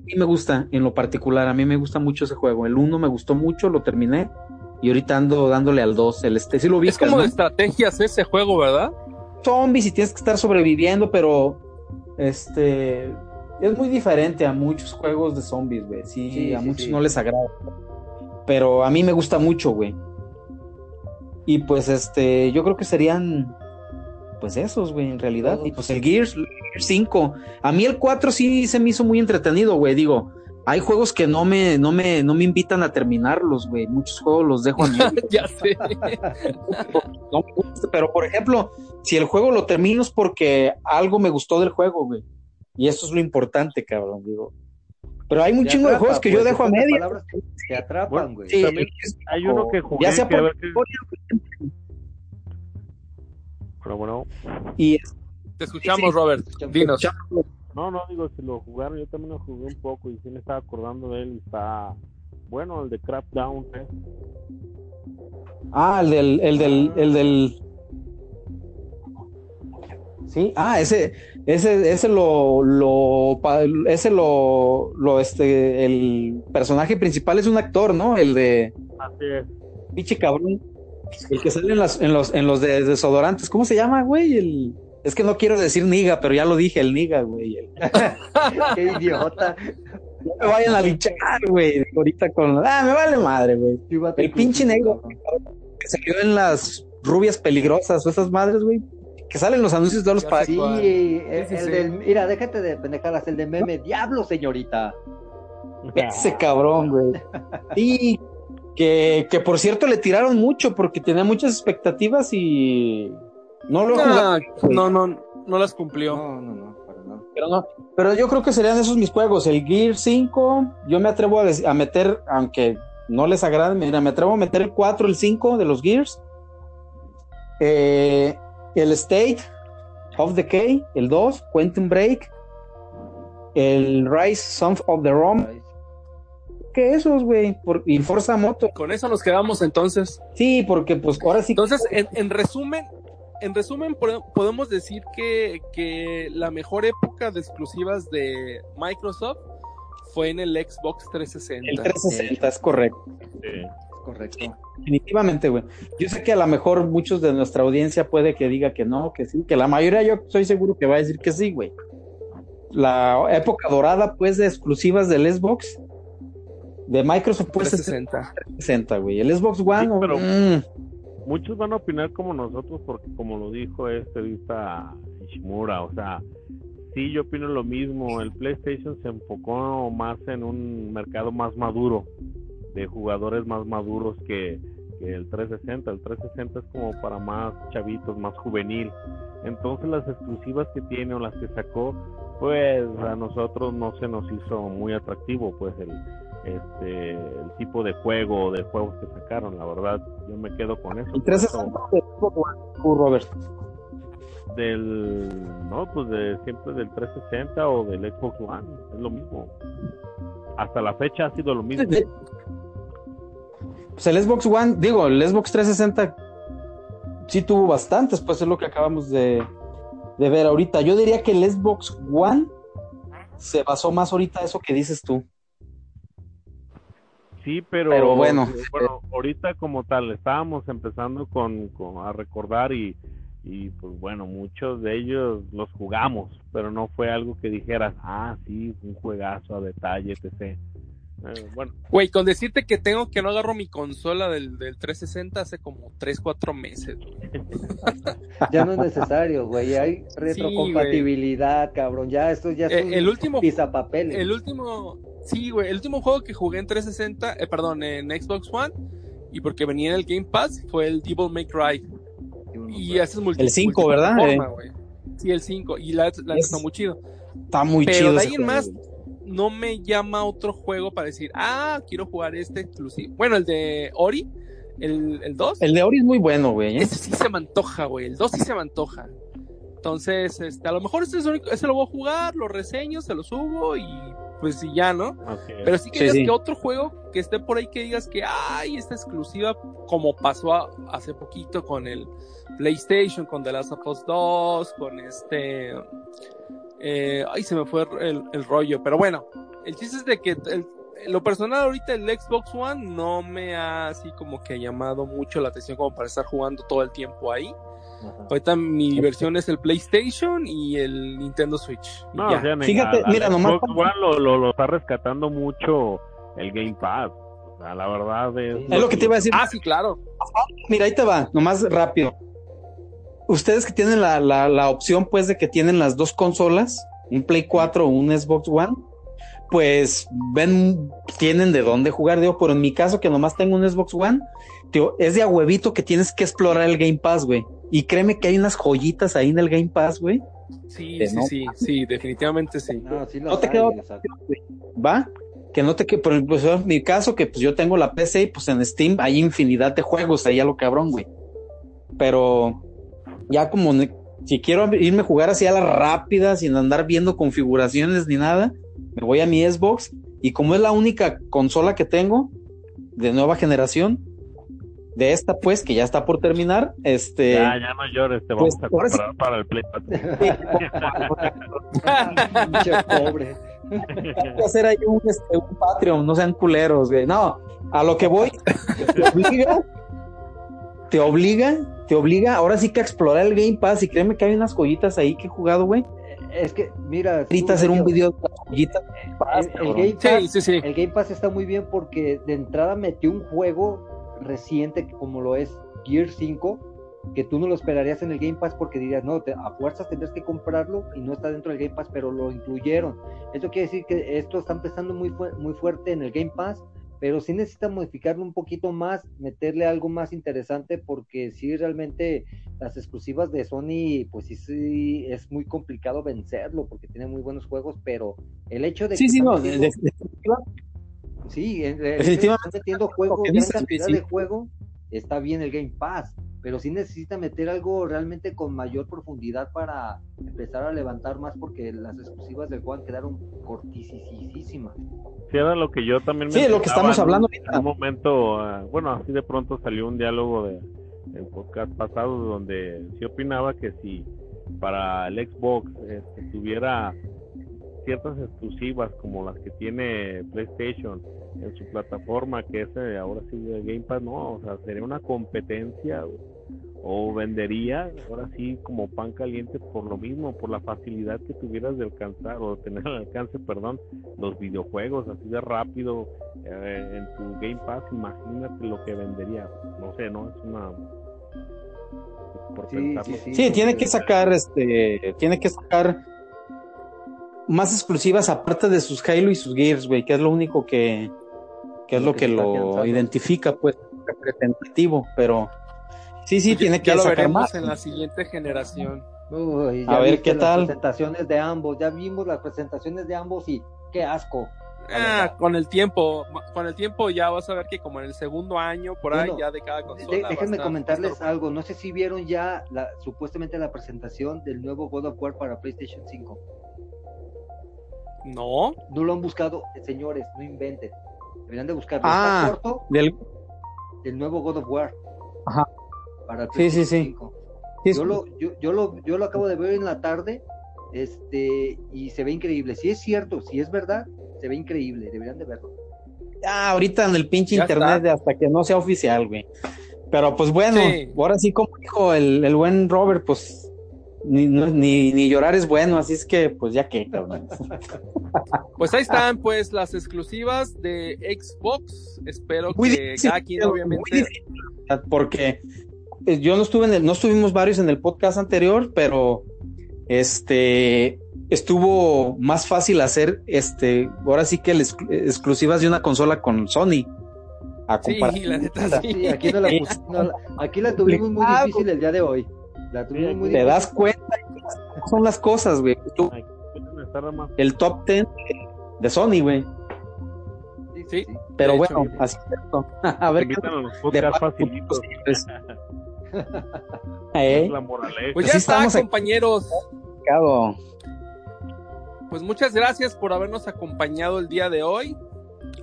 A mí me gusta en lo particular, a mí me gusta mucho ese juego. El uno me gustó mucho, lo terminé y ahorita ando dándole al 2. El este, sí lo Es como ¿no? de estrategias ese juego, ¿verdad? zombies y tienes que estar sobreviviendo, pero este es muy diferente a muchos juegos de zombies, güey. Sí, Sí, a sí, muchos sí. no les agrada. Pero a mí me gusta mucho, güey. Y pues este, yo creo que serían pues esos, güey, en realidad. Todos. Y pues el Gears, el Gears 5. A mí el 4 sí se me hizo muy entretenido, güey. Digo, hay juegos que no me, no me, no me invitan a terminarlos, güey. Muchos juegos los dejo a mí. [laughs] ya sé. [laughs] no me gusta, pero por ejemplo, si el juego lo termino es porque algo me gustó del juego, güey. Y eso es lo importante, cabrón, digo. Pero hay un Te chingo de juegos que yo pues, dejo a media. Te atrapan, Bueno, güey. Sí, Hay uno que jugué ya sea que por Pero bueno, y Te escuchamos, Sí, sí. Robert. Dinos. no, no, digo, si lo jugaron, yo también lo jugué un poco y sí me estaba acordando de él y está bueno, el de Crackdown, ¿eh? ah, el del, el del, el del Sí, ah, ese, ese, ese lo, lo, ese lo, lo, este, el personaje principal es un actor, ¿no? El de, Así es. pinche cabrón, el que sale en, las, en los, en los de desodorantes, ¿cómo se llama, güey? El, es que no quiero decir niga, pero ya lo dije, el niga, güey. El- [laughs] Qué idiota. no me vayan a linchar, güey, ahorita con, ah, me vale madre, güey. El pinche negro. Que salió en las rubias peligrosas o esas madres, güey, que salen en los anuncios de los sé Sí, cuál. el, Sí, sí, el sí. del. Mira, déjate de pendejadas. El de meme. Diablo, señorita. Ese cabrón, güey. Y que, que por cierto le tiraron mucho porque tenía muchas expectativas y no lo. No, no, no, las cumplió. No, no, no, para nada. Pero no, pero yo creo que serían esos mis juegos. El Gear 5, yo me atrevo a, a meter, aunque no les agrade, mira, me atrevo a meter el 4, el 5 de los Gears. Eh, el State of Decay, el 2, Quantum Break, el Rise Son of the Rom. ¿Qué esos, güey? Por- Y Forza Moto. Con eso nos quedamos entonces. Sí, porque pues ahora sí. Entonces, en, en resumen, en resumen, pode- podemos decir que, que la mejor época de exclusivas de Microsoft fue en el Xbox 360. el 360 es correcto. Sí. Correcto. Definitivamente, güey. Yo sé que a lo mejor muchos de nuestra audiencia puede que diga que no, que sí, que la mayoría yo estoy seguro que va a decir que sí, güey. La época dorada, pues, de exclusivas del Xbox, de Microsoft, pues, es 360. 360, güey. El Xbox One, Sí, pero- mm, Muchos van a opinar como nosotros porque como lo dijo este vista Ishimura, o sea, sí yo opino lo mismo, el PlayStation se enfocó más en un mercado más maduro, de jugadores más maduros que, que el 360, el 360 es como para más chavitos, más juvenil, entonces las exclusivas que tiene o las que sacó, pues a nosotros no se nos hizo muy atractivo, pues el, este, el tipo de juego o de juegos que sacaron, la verdad, yo me quedo con eso. el por eso 360 del Xbox One, tú, Robert. del, no, pues de siempre del 360 o del Xbox One, es lo mismo. Hasta la fecha ha sido lo mismo. Pues el Xbox One, digo, el Xbox 360 sí tuvo bastantes, pues es lo que acabamos de, de ver ahorita. Yo diría que el Xbox One se basó más ahorita eso que dices tú. Sí, pero, Pero bueno. bueno, ahorita como tal, estábamos empezando con, con- a recordar y, y pues bueno, muchos de ellos los jugamos, pero no fue algo que dijeras, ah, sí, un juegazo a detalle, etc. Eh, bueno, Güey, con decirte que tengo que no agarro mi consola del, del 360 hace como 3, 4 meses. güey. [laughs] Ya no es necesario, güey. Hay retrocompatibilidad, cabrón. Ya esto ya es Eh, un el último- pisapapeles. El último, sí, güey, el último juego que jugué en 360, eh, perdón, en Xbox One, y porque venía en el Game Pass, fue el Devil May Cry. Y ese es El cinco, ¿verdad? multiplataforma, güey. Sí, el 5, y la, la Es- está muy chido. Está muy Pero chido. de ese ahí en más, no me llama otro juego para decir, ah, quiero jugar este exclusivo. Bueno, el de Ori, el, el 2, El de Ori es muy bueno, güey. ¿eh? ese sí se me antoja, güey. El 2 sí se me antoja. Entonces, este, a lo mejor este es el único, ese lo voy a jugar, lo reseño, se lo subo y pues y ya, ¿no? Pero sí que Sí, digas sí. que otro juego que esté por ahí que digas que, ay, esta exclusiva, como pasó a- hace poquito con el PlayStation, con The Last of Us 2, con este... eh, ay, se me fue el, el rollo, pero bueno, el chiste es de que el- lo personal ahorita el Xbox One no me ha así como que llamado mucho la atención como para estar jugando todo el tiempo ahí. Ajá. Ahorita mi versión es el PlayStation y el Nintendo Switch. No, ya. o sea, Fíjate, mira, nomás- lo, lo, lo está rescatando mucho el Game Pass. O sea, la verdad es... Es lo que te iba a decir. Ah, sí, claro. Mira, ahí te va, nomás rápido. Ustedes que tienen la, la, la opción, pues, de que tienen las dos consolas, un Play 4 o un Xbox One, pues ven, tienen de dónde jugar, digo, pero en mi caso, que nomás tengo un Xbox One, tío, es de a huevito que tienes que explorar el Game Pass, güey. Y créeme que hay unas joyitas ahí en el Game Pass, güey. Sí, sí, no. sí, sí, definitivamente sí. No, sí No los te hay, quedó- o sea, ¿Va? Que no te que, por ejemplo, en mi caso, que pues yo tengo la PC y pues en Steam hay infinidad de juegos, ahí a lo cabrón, güey. Pero ya como ne- si quiero irme a jugar así a la rápida, sin andar viendo configuraciones ni nada, me voy a mi Xbox y como es la única consola que tengo de nueva generación, de esta pues, que ya está por terminar, este... Ya, ya no llores, te vamos Pues, a ahora sí- comprar para el Play [laughs] 4. [laughs] pinche pobre. Hay que hacer ahí un, este, un Patreon, no sean culeros, güey. No, a lo que voy, te obliga, te obliga, te obliga ahora sí que a explorar el Game Pass y créeme que hay unas joyitas ahí que he jugado, güey. Es que, mira, Ahorita hacer un video de las joyitas. El. Game Sí, Pass, sí, sí. el Game Pass está muy bien porque de entrada metió un juego reciente como lo es Gear 5 que tú no lo esperarías en el Game Pass porque dirías, no, te- a fuerzas tendrás que comprarlo y no está dentro del Game Pass, pero lo incluyeron. Eso quiere decir que esto está empezando muy, fu- muy fuerte en el Game Pass, pero sí necesita modificarlo un poquito más, meterle algo más interesante porque sí realmente las exclusivas de Sony, pues sí, sí es muy complicado vencerlo porque tiene muy buenos juegos, pero el hecho de Sí, que sí, no, de- Sí, en- en- Definitivamente. están metiendo gran dices, cantidad de juego, está bien el Game Pass, pero sí necesita meter algo realmente con mayor profundidad para empezar a levantar más porque las exclusivas del Juan quedaron cortisísimas. Sí, era lo que yo también Sí, lo que estamos en hablando En ahorita. un momento, ah, bueno, así de pronto salió un diálogo de el podcast pasado donde sí opinaba que si para el Xbox este, tuviera ciertas exclusivas como las que tiene PlayStation en su plataforma, que es eh, ahora sí el Game Pass, no, o sea, sería una competencia o vendería ahora sí como pan caliente por lo mismo, por la facilidad que tuvieras de alcanzar o de tener al alcance, perdón, los videojuegos así de rápido eh, en tu Game Pass, imagínate lo que vendería. No sé, ¿no? Es una... Por Sí, sí, sí. Sí, tiene que sacar, este, tiene que sacar más exclusivas aparte de sus Halo y sus Gears, güey, que es lo único que, que es Lo lo que lo identifica, pues, representativo, pero sí, sí, tiene que ya lo sacar veremos más. en la siguiente generación. Uy, A ver, ¿qué las tal? presentaciones de ambos, ya vimos las presentaciones de ambos y qué asco. Ah, con el tiempo, con el tiempo ya vas a ver que como en el segundo año, por ahí Bueno, ya de cada consola. déjenme estar- comentarles estar- algo, no sé si vieron ya la, supuestamente la presentación del nuevo God of War para PlayStation 5. No, No lo han buscado, señores, no inventen. Deberían de buscarlo. Ah. Está corto Del- del nuevo God of War. Ajá. Para Sí, sí, sí. 5. sí, Yo lo, yo, yo lo, yo lo acabo de ver en la tarde, este, y se ve increíble. Si es cierto, si es verdad, se ve increíble. Deberían de verlo. Ah, ahorita en el pinche Ya internet está. de hasta que no sea oficial, güey. Pero pues bueno, Sí. ahora sí como dijo el, el buen Robert, pues ni, no- ni, ni llorar es bueno, así es que pues ya que, cabrón. Pues ahí están, pues, las exclusivas de Xbox. Espero Muy que difícil, cada quien, muy obviamente. difícil, porque eh, yo no estuve en el, no estuvimos varios en el podcast anterior, pero este estuvo más fácil hacer este, ahora sí que el exclu- exclusivas de una consola con Sony. A Sí, la neta, sí. Sí, aquí, no la, pus- no la- aquí la tuvimos muy Ah, difícil el día de hoy. La tuvimos muy te difícil. das cuenta cómo son las cosas, güey. Tú- El top 10 de Sony, güey. Sí, Sí. sí. Pero bueno, hecho. así es esto. [laughs] A ver qué. [laughs] Eh. Pues Así ya está, aquí. compañeros. Pues muchas gracias por habernos acompañado el día de hoy.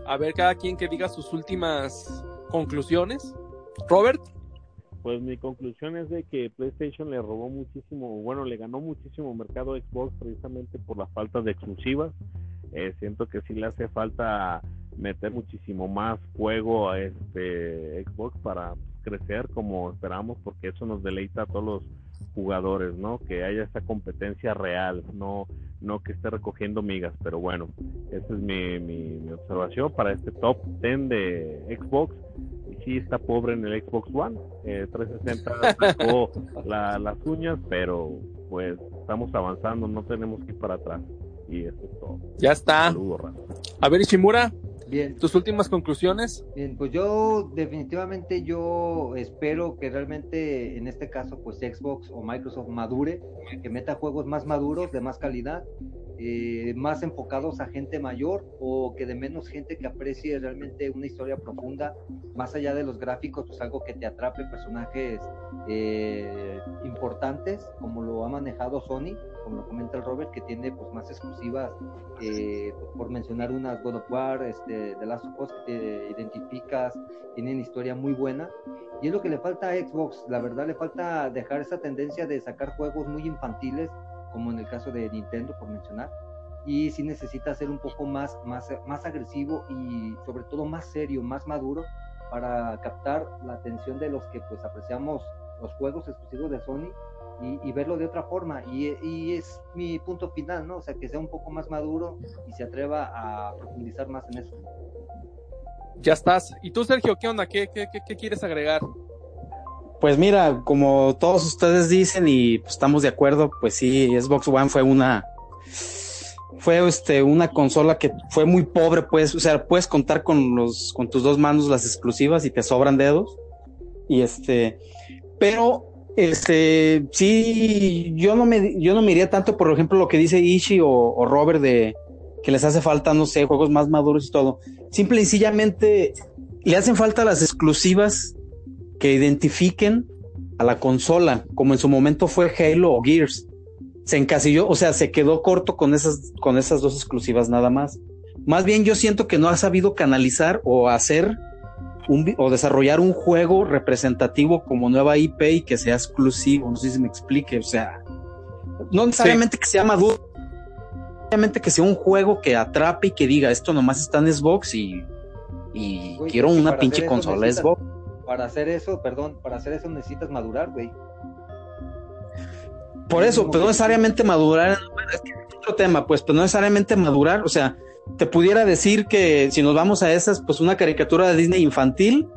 A ver, cada quien que diga sus últimas conclusiones. Robert, Pues mi conclusión es de que PlayStation le robó muchísimo, bueno, le ganó muchísimo mercado Xbox precisamente por la falta de exclusivas. Eh, siento que sí le hace falta meter muchísimo más juego a este Xbox para crecer como esperamos, porque eso nos deleita a todos los jugadores, ¿no? Que haya esta competencia real, no no que esté recogiendo migas, pero bueno, esa es mi, mi, mi observación para este top 10 de Xbox. Y sí está pobre en el Xbox One, eh, 360 sacó [laughs] la- las uñas, pero pues estamos avanzando, no tenemos que ir para atrás. Y eso es todo. ya está. Saludos, Rafa. A ver, Ishimura, Bien, tus últimas conclusiones. bien, pues yo definitivamente yo espero que realmente en este caso pues Xbox o Microsoft madure, que meta juegos más maduros, de más calidad, eh, más enfocados a gente mayor o que de menos gente que aprecie realmente una historia profunda, más allá de los gráficos, pues algo que te atrape, personajes eh, importantes, como lo ha manejado Sony, como lo comenta el Robert, que tiene pues más exclusivas, eh, pues, por mencionar unas God of War, este, The Last of Us, que te identificas, tienen historia muy buena. Y es lo que le falta a Xbox, la verdad le falta dejar esa tendencia de sacar juegos muy infantiles, como en el caso de Nintendo, por mencionar. Y sí necesita ser un poco más, más, más agresivo y sobre todo más serio, más maduro para captar la atención de los que pues apreciamos los juegos exclusivos de Sony y, y verlo de otra forma. Y, y es mi punto final, ¿no? O sea, que sea un poco más maduro y se atreva a profundizar más en eso. Ya estás. ¿Y tú, Sergio, qué onda? ¿Qué, qué, qué, qué quieres agregar? Pues mira, como todos ustedes dicen y pues, estamos de acuerdo, pues sí, Xbox One fue una fue este una consola que fue muy pobre, pues, o sea, puedes contar con los con tus dos manos las exclusivas y te sobran dedos. Y este, pero este sí yo no me yo no me iría tanto por ejemplo lo que dice Ishi o, o Robert de que les hace falta no sé, juegos más maduros y todo. Simple y sencillamente le hacen falta las exclusivas que identifiquen a la consola, como en su momento fue Halo o Gears. Se encasilló, o sea, se quedó corto con esas, con esas dos exclusivas nada más. Más bien yo siento que no ha sabido canalizar o hacer un, o desarrollar un juego representativo como nueva IP y que sea exclusivo. No sé si me explique, o sea, no necesariamente que sea maduro, necesariamente que sea un juego que atrape y que diga esto nomás está en Xbox y, y quiero una pinche consola Xbox. Para hacer eso, perdón, para hacer eso necesitas madurar, güey. Por eso, pero no necesariamente madurar, es que es otro tema, pues, pero no necesariamente madurar, o sea, te pudiera decir que si nos vamos a esas, pues una caricatura de Disney infantil,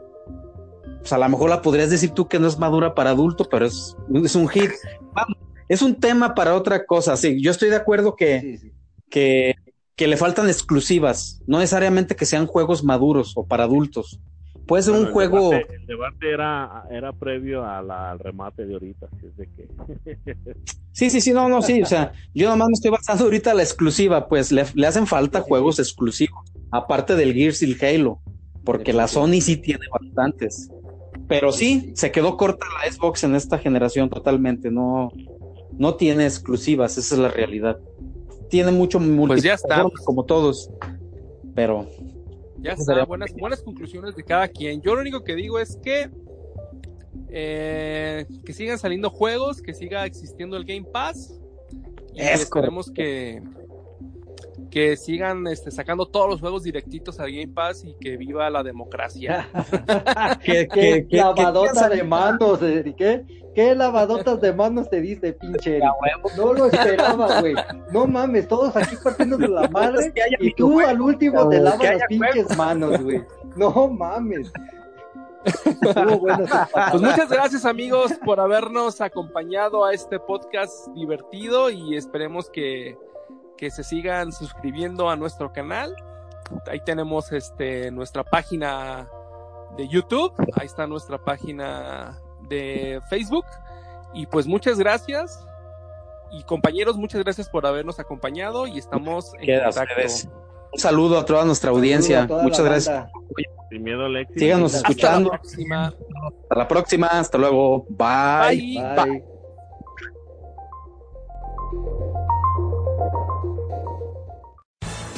pues a lo mejor la podrías decir tú que no es madura para adulto, pero es, es un hit. Vamos, es un tema para otra cosa, sí, yo estoy de acuerdo que, Sí, sí. que, que le faltan exclusivas, no necesariamente que sean juegos maduros o para adultos. Puede ser Bueno, un el juego... debate- el debate era, era previo a la- al remate de ahorita, así es de que. [laughs] Sí, sí, sí, no, no, sí, o sea, yo nomás me estoy basando ahorita en la exclusiva, pues le, le hacen falta Sí, sí, juegos exclusivos, aparte del Gears y el Halo, porque la Sony sí tiene bastantes. Pero sí, se quedó corta la Xbox en esta generación totalmente, no, no tiene exclusivas, esa es la realidad. Tiene mucho Pues ya está. multiplataforma, como todos, pero Ya está, buenas, buenas conclusiones de cada quien. Yo lo único que digo es que eh, que sigan saliendo juegos, que siga existiendo el Game Pass. Y Es esperemos que, que sigan este, sacando todos los juegos directitos al Game Pass y que viva la democracia. [laughs] ¿Qué, ¿Qué lavadota de manos? ¿Qué, ¿Qué lavadotas de manos te diste, pinche? No lo esperaba, güey. No mames, todos aquí partiendo de la [laughs] madre y tú al último te lavas las pinches manos, güey. No mames. Pues muchas gracias amigos por habernos acompañado a este podcast divertido y esperemos que, que se sigan suscribiendo a nuestro canal. Ahí tenemos este nuestra página de YouTube, ahí está nuestra página de Facebook y pues muchas gracias y compañeros, muchas gracias por habernos acompañado y estamos en Queda contacto. Un saludo a toda nuestra audiencia. Toda Muchas gracias. Sin miedo al éxito. Síganos Hasta escuchando. la próxima. Hasta la próxima. Hasta luego. Bye. Bye. Bye.